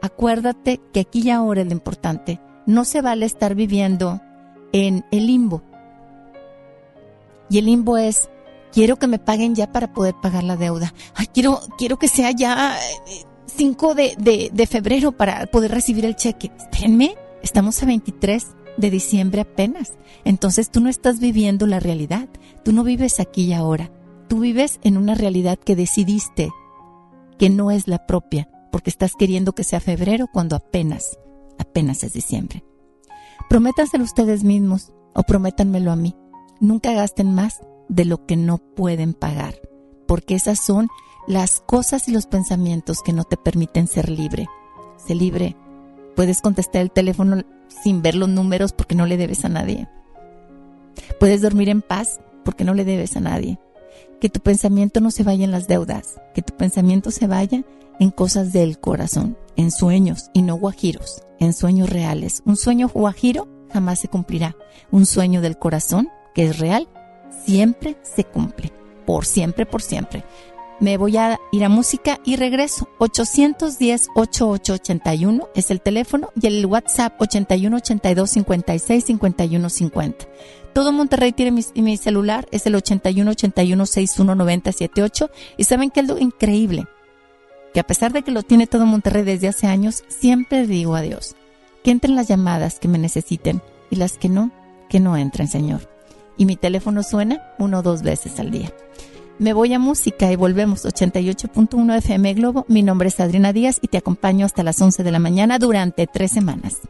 Acuérdate que aquí y ahora es lo importante. No se vale estar viviendo en el limbo. Y el limbo es, quiero que me paguen ya para poder pagar la deuda. Ay, quiero, quiero que sea ya 5 de, de, de febrero para poder recibir el cheque. Espérenme, estamos a 23 de diciembre apenas. Entonces tú no estás viviendo la realidad. Tú no vives aquí y ahora. Tú vives en una realidad que decidiste que no es la propia, porque estás queriendo que sea febrero cuando apenas, apenas es diciembre. Prométanselo ustedes mismos o prométanmelo a mí. Nunca gasten más de lo que no pueden pagar, porque esas son las cosas y los pensamientos que no te permiten ser libre. Sé libre. Puedes contestar el teléfono sin ver los números porque no le debes a nadie. Puedes dormir en paz porque no le debes a nadie. Que tu pensamiento no se vaya en las deudas, que tu pensamiento se vaya en cosas del corazón, en sueños y no guajiros, en sueños reales. Un sueño guajiro jamás se cumplirá. Un sueño del corazón, que es real, siempre se cumple. Por siempre, por siempre. Me voy a ir a música y regreso. 810-8881 es el teléfono y el WhatsApp 8182-56-5150. Todo Monterrey tiene mi, celular, es el 8181-619078. Y saben que es lo increíble, que a pesar de que lo tiene todo Monterrey desde hace años, siempre digo adiós. Que entren las llamadas que me necesiten y las que no, que no entren, Señor. Y mi teléfono suena uno o dos veces al día. Me voy a música y volvemos 88.1 FM Globo. Mi nombre es Adriana Díaz y te acompaño hasta las 11 de la mañana durante tres semanas.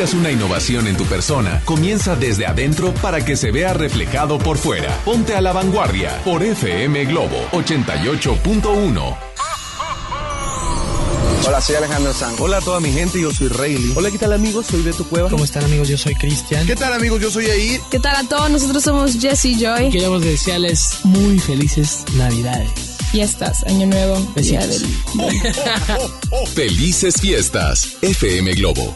Buscas una innovación en tu persona, comienza desde adentro para que se vea reflejado por fuera. Ponte a la vanguardia por FM Globo 88.1. Hola, soy Alejandro Sanz. Hola a toda mi gente, yo soy Rayleigh. Hola, ¿qué tal amigos? Soy Beto Cueva. ¿Cómo están amigos? Yo soy Cristian. ¿Qué tal amigos? Yo soy Air. ¿Qué tal a todos? Nosotros somos Jesse Joy. Queremos desearles muy felices Navidades. Fiestas, Año Nuevo, del... Felices fiestas, FM Globo.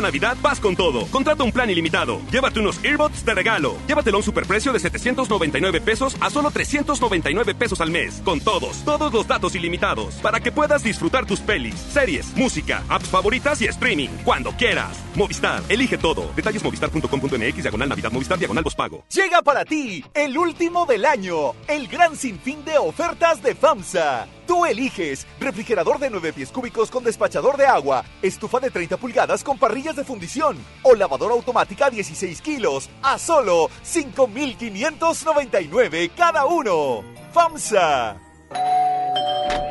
Navidad vas con todo. Contrata un plan ilimitado. Llévate unos earbuds de regalo. Llévatelo a un superprecio de 799 pesos a solo 399 pesos al mes. Con todos, todos los datos ilimitados. Para que puedas disfrutar tus pelis, series, música, apps favoritas y streaming. Cuando quieras. Movistar, elige todo. Detalles movistar.com.mx, diagonal Navidad, Movistar, diagonal pago. Llega para ti el último del año, el gran sinfín de ofertas de FAMSA. Tú eliges refrigerador de 9 pies cúbicos con despachador de agua, estufa de 30 pulgadas con parrillas de fundición o lavadora automática 16 kilos a solo 5,599 cada uno. FAMSA.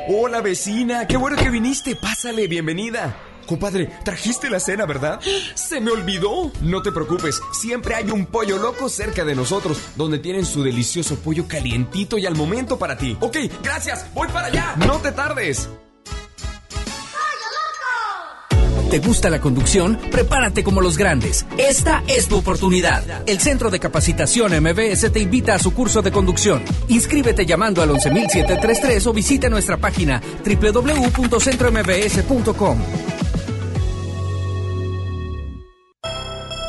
Hola vecina, qué bueno que viniste. Pásale, bienvenida. Compadre, trajiste la cena, ¿verdad? Se me olvidó. No te preocupes, siempre hay un pollo loco cerca de nosotros, donde tienen su delicioso pollo calientito y al momento para ti. Ok, gracias, voy para allá. No te tardes. ¿Te gusta la conducción? Prepárate como los grandes. Esta es tu oportunidad. El Centro de Capacitación MBS te invita a su curso de conducción. Inscríbete llamando al 11733 o visita nuestra página www.centrombs.com.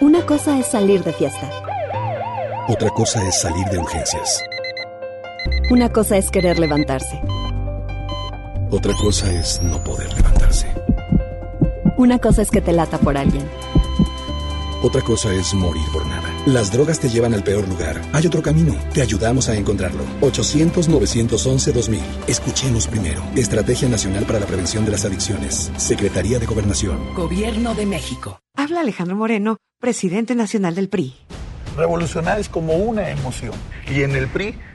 Una cosa es salir de fiesta. Otra cosa es salir de urgencias. Una cosa es querer levantarse. Otra cosa es no poder levantarse. Una cosa es que te lata por alguien. Otra cosa es morir por nada. Las drogas te llevan al peor lugar. Hay otro camino. Te ayudamos a encontrarlo. 800-911-2000. Escuchemos primero. Estrategia Nacional para la Prevención de las Adicciones. Secretaría de Gobernación. Gobierno de México. Habla Alejandro Moreno, presidente nacional del PRI. Revolucionar es como una emoción. Y en el PRI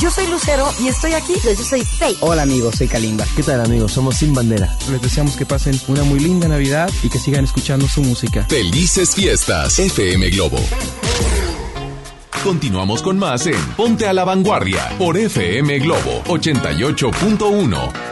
Yo soy Lucero y estoy aquí. Yo, soy Faye. Hola amigos, soy Kalimba. ¿Qué tal amigos? Somos Sin Bandera. Les deseamos que pasen una muy linda Navidad y que sigan escuchando su música. Felices fiestas, FM Globo. Continuamos con más en Ponte a la Vanguardia por FM Globo 88.1.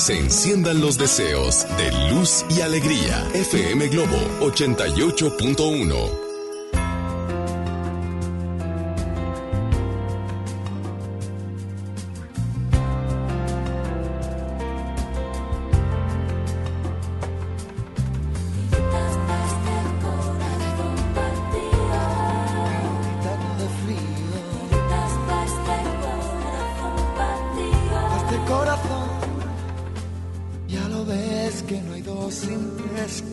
se enciendan los deseos de luz y alegría. FM Globo 88.1.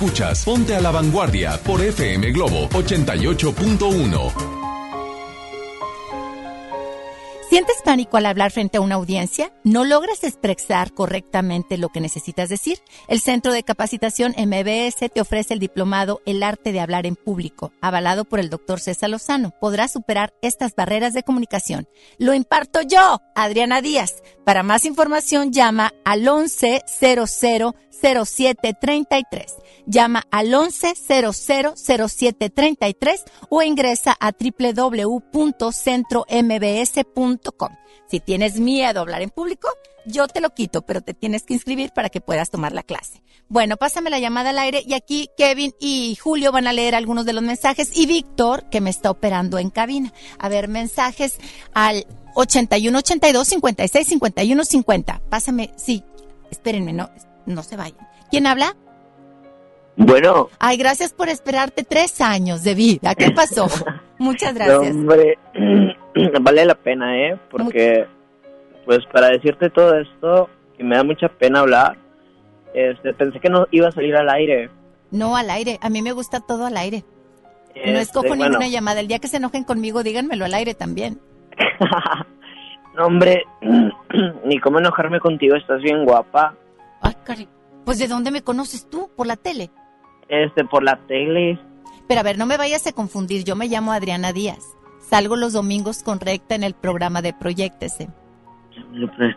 escuchas, ponte a la vanguardia por FM Globo 88.1. ¿Sientes pánico al hablar frente a una audiencia? ¿No logras expresar correctamente lo que necesitas decir? El Centro de Capacitación MBS te ofrece el diplomado El Arte de Hablar en Público, avalado por el doctor César Lozano. Podrás superar estas barreras de comunicación. Lo imparto yo, Adriana Díaz. Para más información llama al 1100. 0733. Llama al 11 0733 o ingresa a www.centrombs.com. Si tienes miedo a hablar en público, yo te lo quito, pero te tienes que inscribir para que puedas tomar la clase. Bueno, pásame la llamada al aire y aquí Kevin y Julio van a leer algunos de los mensajes y Víctor, que me está operando en cabina. A ver, mensajes al 81 82 56 51 50. Pásame, sí, espérenme, no, no se vayan. ¿Quién habla? Bueno, Ay, gracias por esperarte tres años de vida. ¿Qué pasó? Muchas gracias. no, hombre, vale la pena, ¿eh? Porque, pues, para decirte todo esto, que me da mucha pena hablar, este, pensé que no iba a salir al aire. No al aire. A mí me gusta todo al aire. No Este, escojo bueno, ninguna llamada. El día que se enojen conmigo, díganmelo al aire también. No, hombre, ni cómo enojarme contigo, estás bien guapa. Ay, cari. Pues ¿de dónde me conoces tú? Por la tele. Este, por la tele. Pero a ver, no me vayas a confundir. Yo me llamo Adriana Díaz. Salgo los domingos con recta en el programa de Proyectese.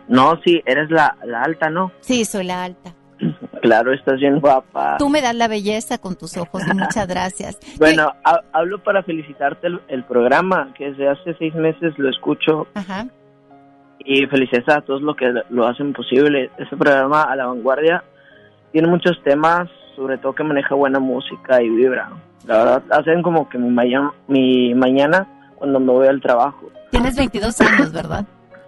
No, sí, eres la, la alta, ¿no? Sí, soy la alta. Claro, estás bien guapa. Tú me das la belleza con tus ojos y muchas gracias. Bueno, ha- hablo para felicitarte el, el programa, que desde hace seis meses lo escucho Ajá. Y felicidades a todos los que lo hacen posible. Este programa a la vanguardia tiene muchos temas, sobre todo que maneja buena música y vibra. La verdad, hacen como que mi, maya- mi mañana cuando me voy al trabajo. Tienes 22 años, ¿verdad?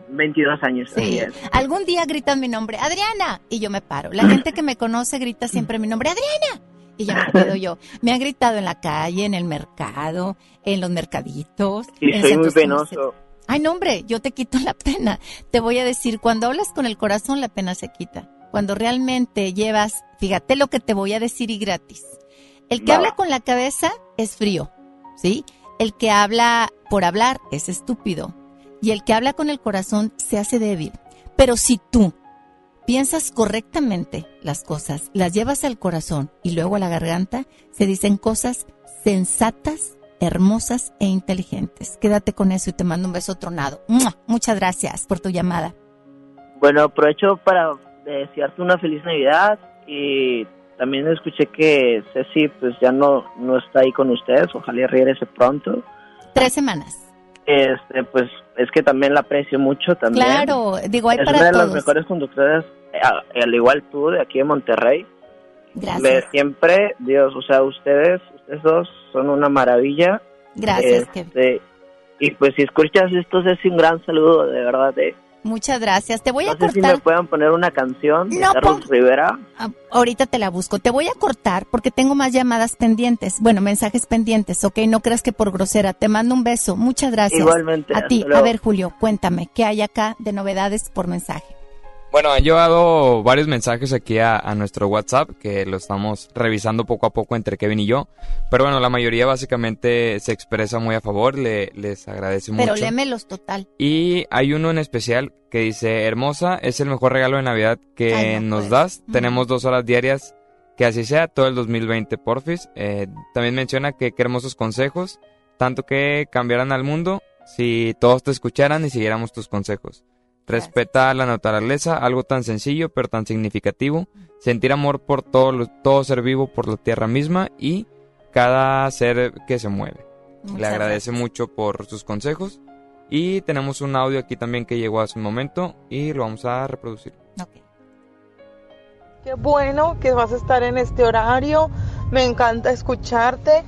22 años, Sí. Algún día gritan mi nombre, Adriana, y yo me paro. La gente que me conoce grita siempre mi nombre, Adriana. Y ya me quedo yo. Me han gritado en la calle, en el mercado, en los mercaditos. Y en soy muy penoso. comerciales. Ay, no, hombre, yo te quito la pena. Te voy a decir, cuando hablas con el corazón, la pena se quita. Cuando realmente llevas, fíjate lo que te voy a decir y gratis. El que habla con la cabeza es frío, ¿sí? El que habla por hablar es estúpido. Y el que habla con el corazón se hace débil. Pero si tú piensas correctamente las cosas, las llevas al corazón y luego a la garganta, se dicen cosas sensatas, hermosas e inteligentes. Quédate con eso y te mando un beso tronado. ¡Mua! Muchas gracias por tu llamada. Bueno, aprovecho para desearte una feliz Navidad y también escuché que Ceci pues ya no, no está ahí con ustedes, ojalá regrese pronto. Tres semanas. Este, pues es que también la aprecio mucho también. Claro, digo, hay es para una de las mejores conductoras, al igual tú, de aquí de Monterrey. Gracias. De siempre, Dios, o sea, ustedes, ustedes dos son una maravilla. Gracias, Este, y pues si escuchas esto, es un gran saludo, de verdad. eh. Muchas gracias. Te voy No a sé si cortar. me puedan poner una canción de No, Carlos Rivera. Ah, Ahorita te la busco. Te voy a cortar porque tengo más llamadas pendientes. Bueno, mensajes pendientes, ¿ok? No creas que por grosera. Te mando un beso. Muchas gracias. Igualmente, A ti. luego. A ver, Julio, cuéntame, ¿qué hay acá de novedades por mensaje? Bueno, han llevado varios mensajes aquí a, a nuestro WhatsApp que lo estamos revisando poco a poco entre Kevin y yo. Pero bueno, la mayoría básicamente se expresa muy a favor, le, les agradece Pero mucho. lémelos total. Y hay uno en especial que dice, hermosa, es el mejor regalo de Navidad que Ay, no nos das. Tenemos dos horas diarias, que así sea, todo el 2020, porfis. Eh, también menciona que qué hermosos consejos, tanto que cambiaran al mundo si todos te escucharan y siguiéramos tus consejos. Respeta la naturaleza, algo tan sencillo pero tan significativo. Sentir amor por todo, todo ser vivo, por la tierra misma y cada ser que se mueve. Muchas Le agradece mucho por sus consejos. Y tenemos un audio aquí también que llegó hace un momento y lo vamos a reproducir. Qué bueno que vas a estar en este horario. Me encanta escucharte.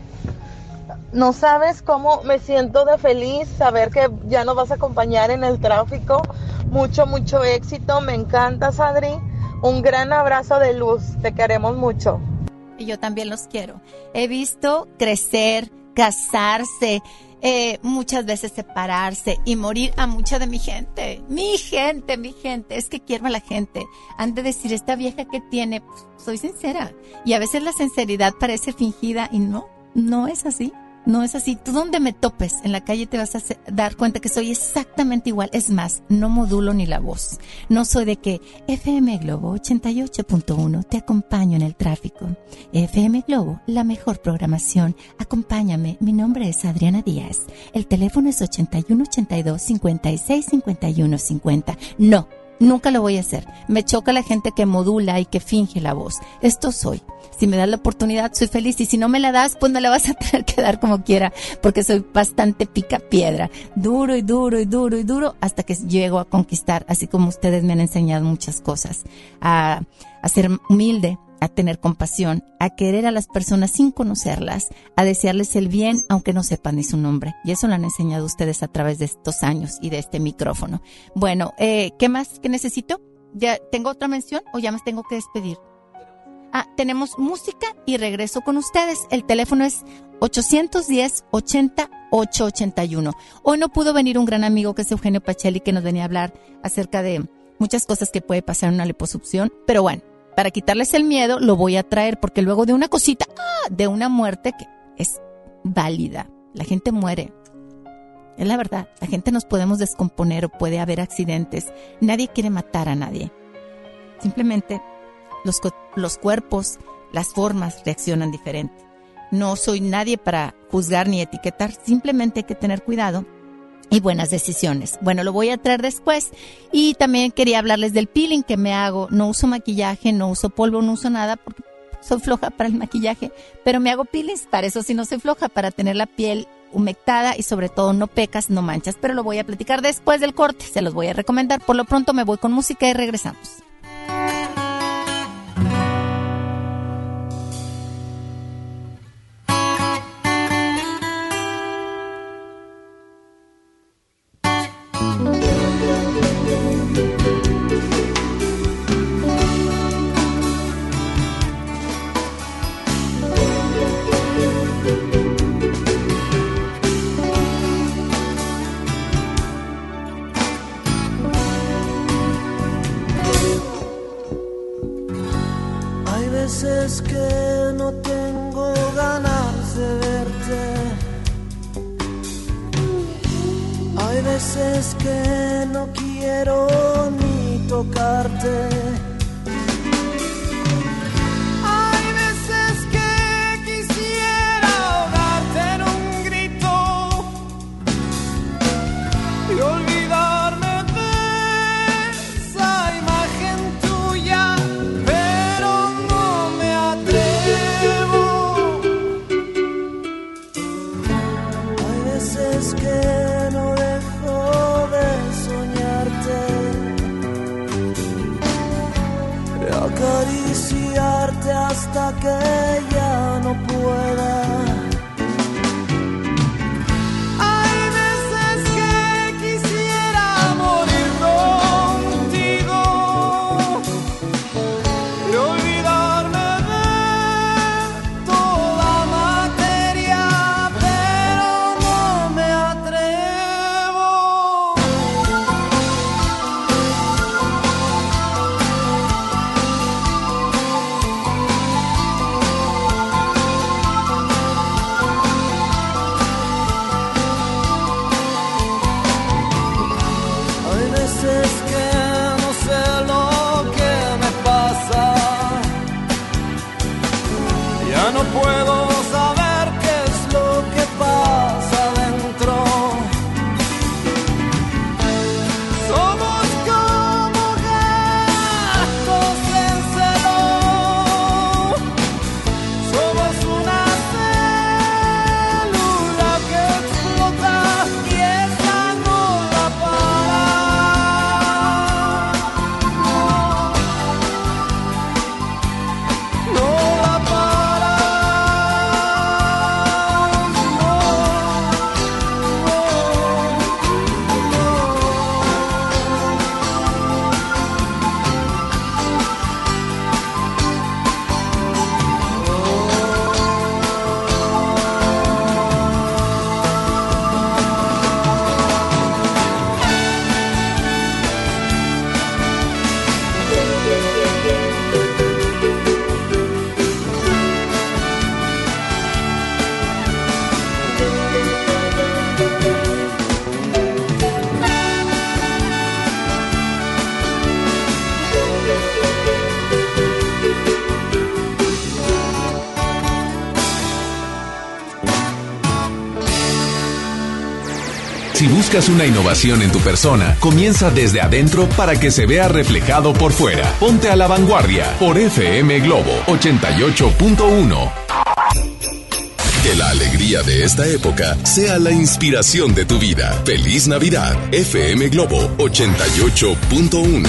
No sabes cómo me siento de feliz saber que ya nos vas a acompañar en el tráfico. Mucho, mucho éxito. Me encanta, Adri. Un gran abrazo de luz. Te queremos mucho. Y yo también los quiero. He visto crecer, casarse, eh, muchas veces separarse y morir a mucha de mi gente. Mi gente, mi gente. Es que quiero a la gente. Han de decir, esta vieja que tiene, pues, soy sincera. Y a veces la sinceridad parece fingida y no, no es así. No es así. Tú donde me topes en la calle te vas a dar cuenta que soy exactamente igual. Es más, no modulo ni la voz. No soy de que FM Globo 88.1 te acompaño en el tráfico. FM Globo, la mejor programación. Acompáñame. Mi nombre es Adriana Díaz. El teléfono es 8182 56 51 50. No. Nunca lo voy a hacer. Me choca la gente que modula y que finge la voz. Esto soy. Si me das la oportunidad, soy feliz. Y si no me la das, pues me la vas a tener que dar como quiera. Porque soy bastante pica piedra. Duro y duro y duro y duro hasta que llego a conquistar. Así como ustedes me han enseñado muchas cosas. A, a ser humilde, a tener compasión, a querer a las personas sin conocerlas, a desearles el bien aunque no sepan ni su nombre. Y eso lo han enseñado ustedes a través de estos años y de este micrófono. Bueno, eh, ¿qué más que necesito? ¿Ya tengo otra mención o ya me tengo que despedir? Ah, tenemos música y regreso con ustedes. El teléfono es 810 80 881. Hoy no pudo venir un gran amigo que es Eugenio Pacheli que nos venía a hablar acerca de muchas cosas que puede pasar en una liposucción, pero bueno, para quitarles el miedo lo voy a traer porque luego de una cosita, ah, de una muerte que es válida, la gente muere. Es la verdad, la gente nos podemos descomponer o puede haber accidentes. Nadie quiere matar a nadie. Simplemente los, los cuerpos, las formas reaccionan diferente. No soy nadie para juzgar ni etiquetar, simplemente hay que tener cuidado y buenas decisiones. Bueno, lo voy a traer después. Y también quería hablarles del peeling que me hago. No uso maquillaje, no uso polvo, no uso nada porque soy floja para el maquillaje, pero me hago peelings, para eso sí no soy floja, para tener la piel humectada y sobre todo no pecas, no manchas, pero lo voy a platicar después del corte, se los voy a recomendar. Por lo pronto me voy con música y regresamos. Una innovación en tu persona, comienza desde adentro para que se vea reflejado por fuera. Ponte a la vanguardia por FM Globo 88.1. Que la alegría de esta época sea la inspiración de tu vida. Feliz Navidad, FM Globo 88.1.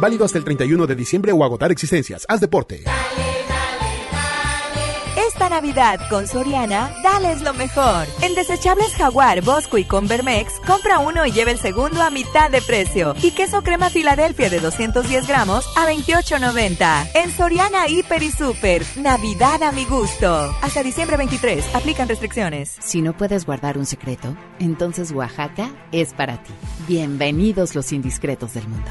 Válido hasta el 31 de diciembre o agotar existencias. Haz deporte. Esta Navidad con Soriana, dales lo mejor. En desechables Jaguar, Bosco y Convermex, compra uno y lleva el segundo a mitad de precio. Y queso crema Filadelfia de 210 gramos a 28.90. En Soriana, Hiper y Super, Navidad a mi gusto. Hasta diciembre 23, aplican restricciones. Si no puedes guardar un secreto, entonces Oaxaca es para ti. Bienvenidos los indiscretos del mundo.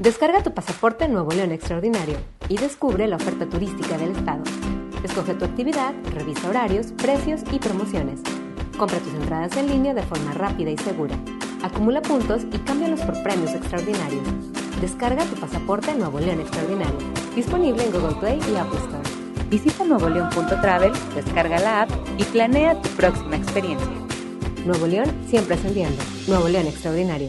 Descarga tu pasaporte Nuevo León Extraordinario y descubre la oferta turística del estado. Escoge tu actividad, revisa horarios, precios y promociones. Compra tus entradas en línea de forma rápida y segura. Acumula puntos y cámbialos por premios extraordinarios. Descarga tu pasaporte Nuevo León Extraordinario. Disponible en Google Play y Apple Store. Visita nuevoleón.travel, descarga la app y planea tu próxima experiencia. Nuevo León siempre ascendiendo. Nuevo León Extraordinario.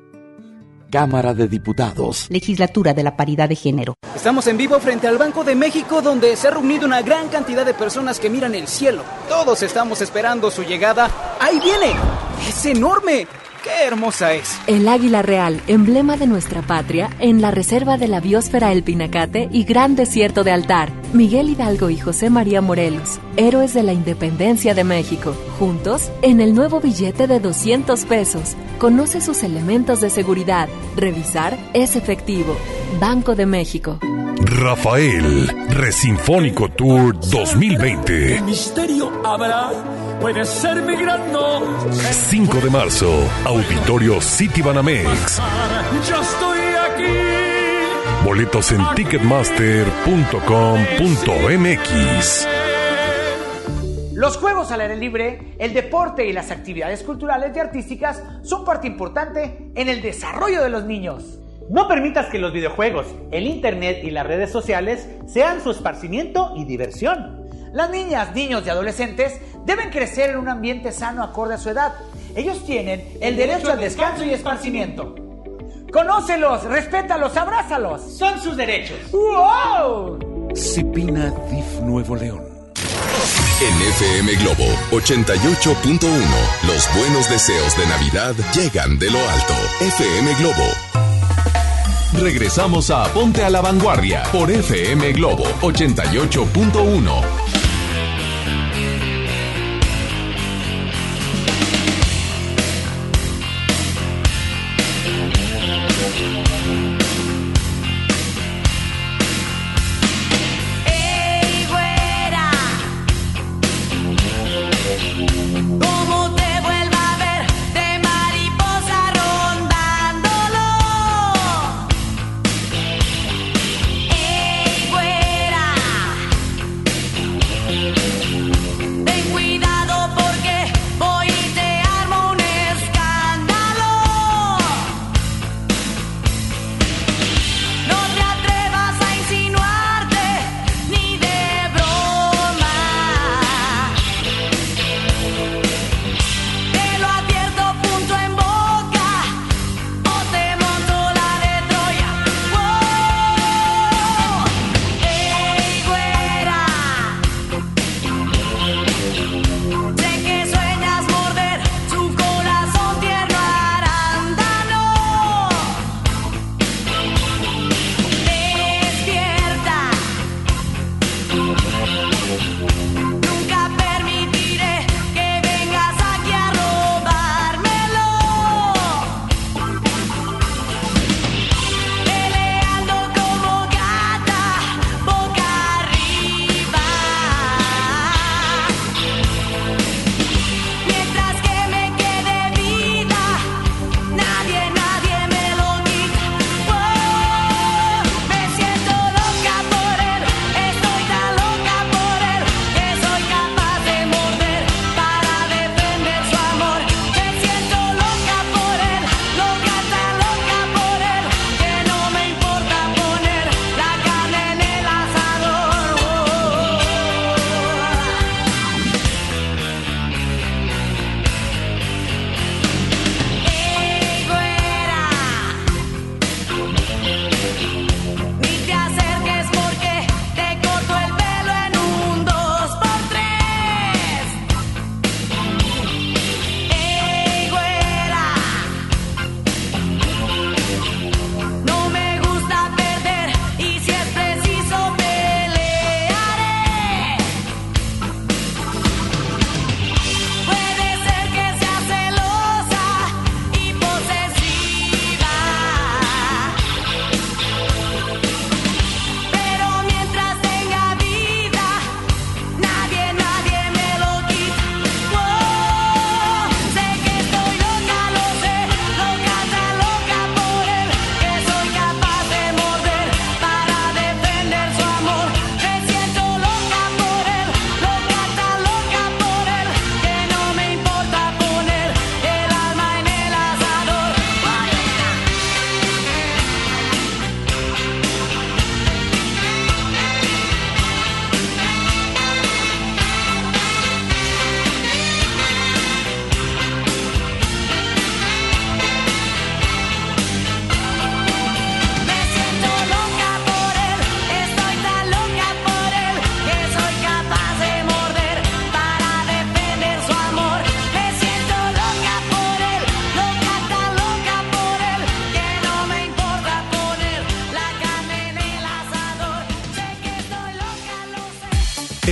Cámara de Diputados. Legislatura de la Paridad de Género. Estamos en vivo frente al Banco de México donde se ha reunido una gran cantidad de personas que miran el cielo. Todos estamos esperando su llegada. ¡Ahí viene! ¡Es enorme! ¡Qué hermosa es! El águila real, emblema de nuestra patria, en la reserva de la biosfera El Pinacate y Gran Desierto de Altar. Miguel Hidalgo y José María Morelos, héroes de la independencia de México. Juntos, en el nuevo billete de 200 pesos. Conoce sus elementos de seguridad. Revisar es efectivo. Banco de México. Rafael, Resinfónico Tour 2020. misterio habrá? Puede ser mi gran no. 5 de marzo, Auditorio City Banamex. Yo estoy aquí. Boletos en ticketmaster.com.mx. Los juegos al aire libre, el deporte y las actividades culturales y artísticas son parte importante en el desarrollo de los niños. No permitas que los videojuegos, el internet y las redes sociales sean su esparcimiento y diversión. Las niñas, niños y adolescentes deben crecer en un ambiente sano acorde a su edad. Ellos tienen el derecho al descanso y esparcimiento. Conócelos, respétalos, abrázalos. Son sus derechos. ¡Wow! Cipina DIF Nuevo León. En FM Globo 88.1, los buenos deseos de Navidad llegan de lo alto. FM Globo. Regresamos a Ponte a la Vanguardia por FM Globo 88.1.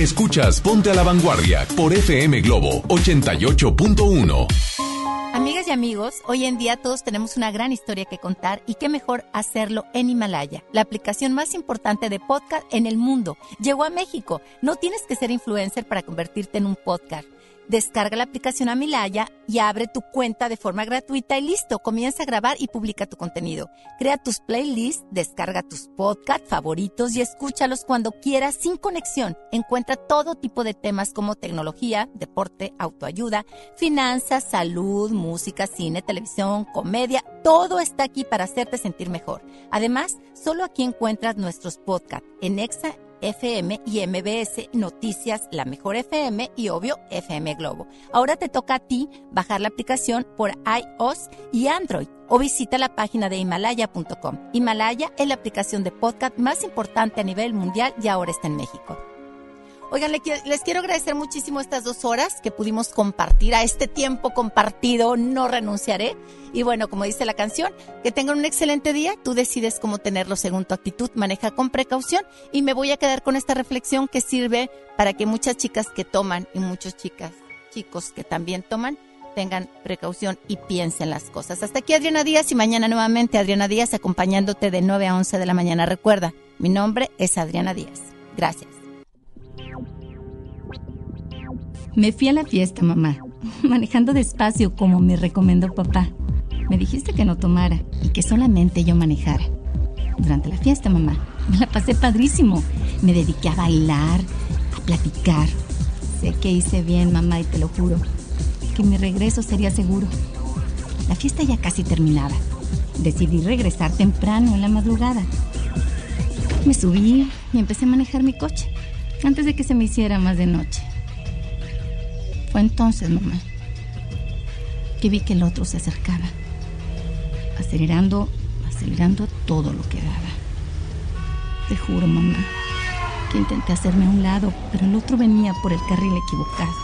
Escuchas Ponte a la Vanguardia por FM Globo 88.1. Amigas y amigos, hoy en día todos tenemos una gran historia que contar y qué mejor hacerlo en Himalaya, la aplicación más importante de podcast en el mundo. Llegó a México. No tienes que ser influencer para convertirte en un podcast. Descarga la aplicación a Milaya y abre tu cuenta de forma gratuita y listo, comienza a grabar y publica tu contenido. Crea tus playlists, descarga tus podcasts favoritos y escúchalos cuando quieras sin conexión. Encuentra todo tipo de temas como tecnología, deporte, autoayuda, finanzas, salud, música, cine, televisión, comedia. Todo está aquí para hacerte sentir mejor. Además, solo aquí encuentras nuestros podcasts en Exa FM y MBS Noticias, La Mejor FM y obvio FM Globo. Ahora te toca a ti bajar la aplicación por iOS y Android o visita la página de himalaya.com. Himalaya es la aplicación de podcast más importante a nivel mundial y ahora está en México. Oigan, les quiero agradecer muchísimo estas dos horas que pudimos compartir. A este tiempo compartido no renunciaré. Y bueno, como dice la canción, que tengan un excelente día. Tú decides cómo tenerlo según tu actitud. Maneja con precaución. Y me voy a quedar con esta reflexión que sirve para que muchas chicas que toman y muchos chicas, chicos que también toman, tengan precaución y piensen las cosas. Hasta aquí Adriana Díaz y mañana nuevamente Adriana Díaz acompañándote de 9 a 11 de la mañana. Recuerda, mi nombre es Adriana Díaz. Gracias. Me fui a la fiesta, mamá, manejando despacio como me recomendó papá. Me dijiste que no tomara y que solamente yo manejara. Durante la fiesta, mamá, me la pasé padrísimo. Me dediqué a bailar, a platicar. Sé que hice bien, mamá, y te lo juro, que mi regreso sería seguro. La fiesta ya casi terminaba. Decidí regresar temprano en la madrugada. Me subí y empecé a manejar mi coche antes de que se me hiciera más de noche. Fue entonces, mamá, que vi que el otro se acercaba, acelerando, acelerando todo lo que daba. Te juro, mamá, que intenté hacerme a un lado, pero el otro venía por el carril equivocado.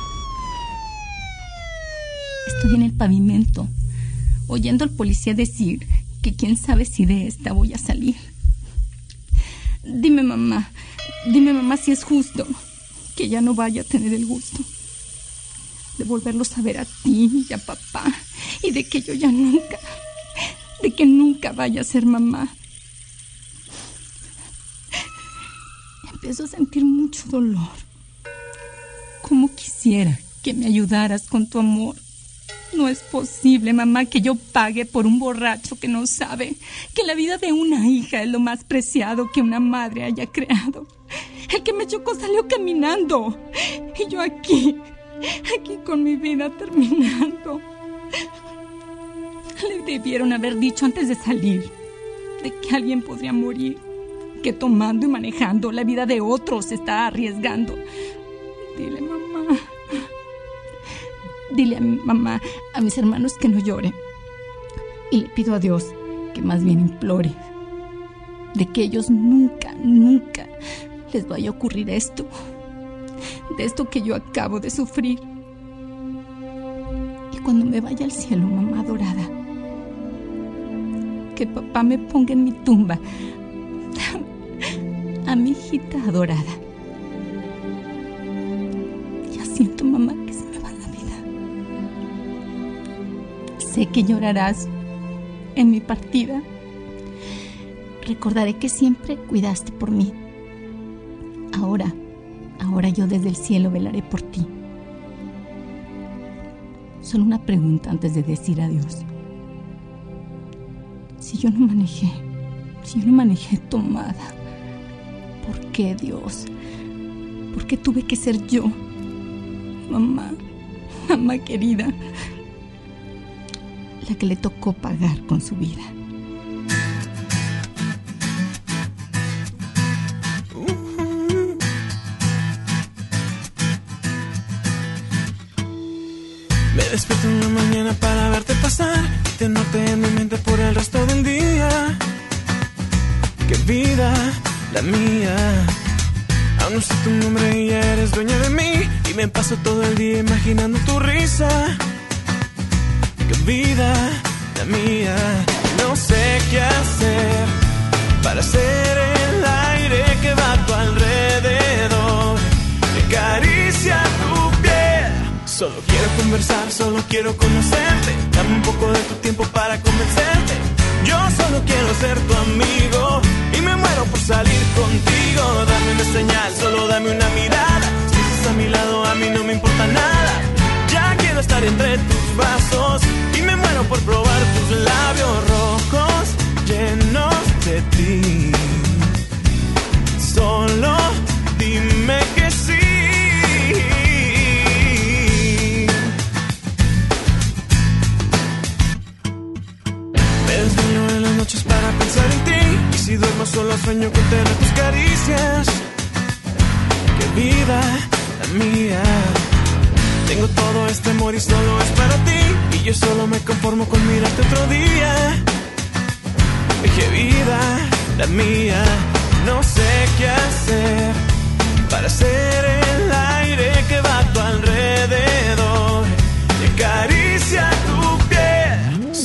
Estoy en el pavimento, oyendo al policía decir que quién sabe si de esta voy a salir. Dime, mamá, dime, mamá, si es justo que ya no vaya a tener el gusto de volverlos a ver a ti y a papá y de que yo ya nunca, de que nunca vaya a ser mamá. Empiezo a sentir mucho dolor. Como quisiera que me ayudaras con tu amor. No es posible, mamá, que yo pague por un borracho que no sabe que la vida de una hija es lo más preciado que una madre haya creado. El que me chocó salió caminando. Y yo aquí, aquí con mi vida terminando. Le debieron haber dicho antes de salir de que alguien podría morir, que tomando y manejando la vida de otros está arriesgando. Dile, mamá. Dile a mamá, a mis hermanos que no lloren. Y le pido a Dios que más bien implore de que ellos nunca, nunca les vaya a ocurrir esto de esto que yo acabo de sufrir. Y cuando me vaya al cielo, mamá dorada, que papá me ponga en mi tumba a mi hijita adorada. Ya siento, mamá, que se me va la vida. Sé que llorarás en mi partida. Recordaré que siempre cuidaste por mí. Ahora Ahora yo desde el cielo velaré por ti. Solo una pregunta antes de decir adiós. Si yo no manejé, si yo no manejé tomada, ¿por qué Dios? ¿Por qué tuve que ser yo? Mamá, mamá querida, la que le tocó pagar con su vida. Mía. Aún no sé tu nombre y ya eres dueña de mí. Y me paso todo el día imaginando tu risa. Qué vida la mía. No sé qué hacer para ser el aire que va a tu alrededor. Que Solo quiero conversar, solo quiero conocerte. Dame un poco de tu tiempo para convencerte. Yo solo quiero ser tu amigo y me muero por salir contigo. Dame una señal, solo dame una mirada. Si estás a mi lado, a mí no me importa nada. Ya quiero estar entre tus brazos y me muero por probar tus labios rojos llenos de ti. Solo solo sueño con tener tus caricias. Qué vida la mía. Tengo todo este amor y solo es para ti. Y yo solo me conformo con mirarte otro día. Qué vida la mía. No sé qué hacer para ser el aire que va a tu alrededor. Y acaricia.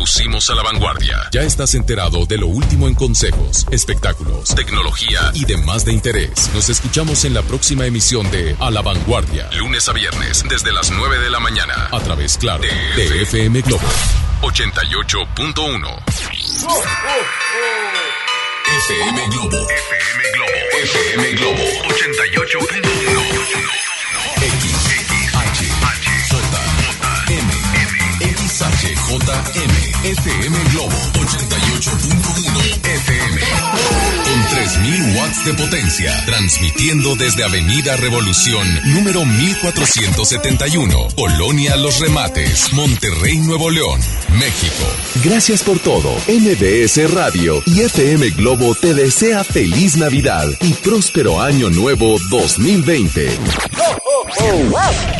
Pusimos a la vanguardia. Ya estás enterado de lo último en consejos, espectáculos, tecnología y demás de interés. Nos escuchamos en la próxima emisión de A la Vanguardia, lunes a viernes desde las 9 de la mañana a través, claro, de FM Globo 88.1. FM Globo. FM Globo. FM Globo 88.1. watts de potencia, transmitiendo desde Avenida Revolución, número 1471, Colonia Los Remates, Monterrey, Nuevo León, México. Gracias por todo. MBS Radio y FM Globo te desea feliz Navidad y próspero año nuevo 2020. Hoy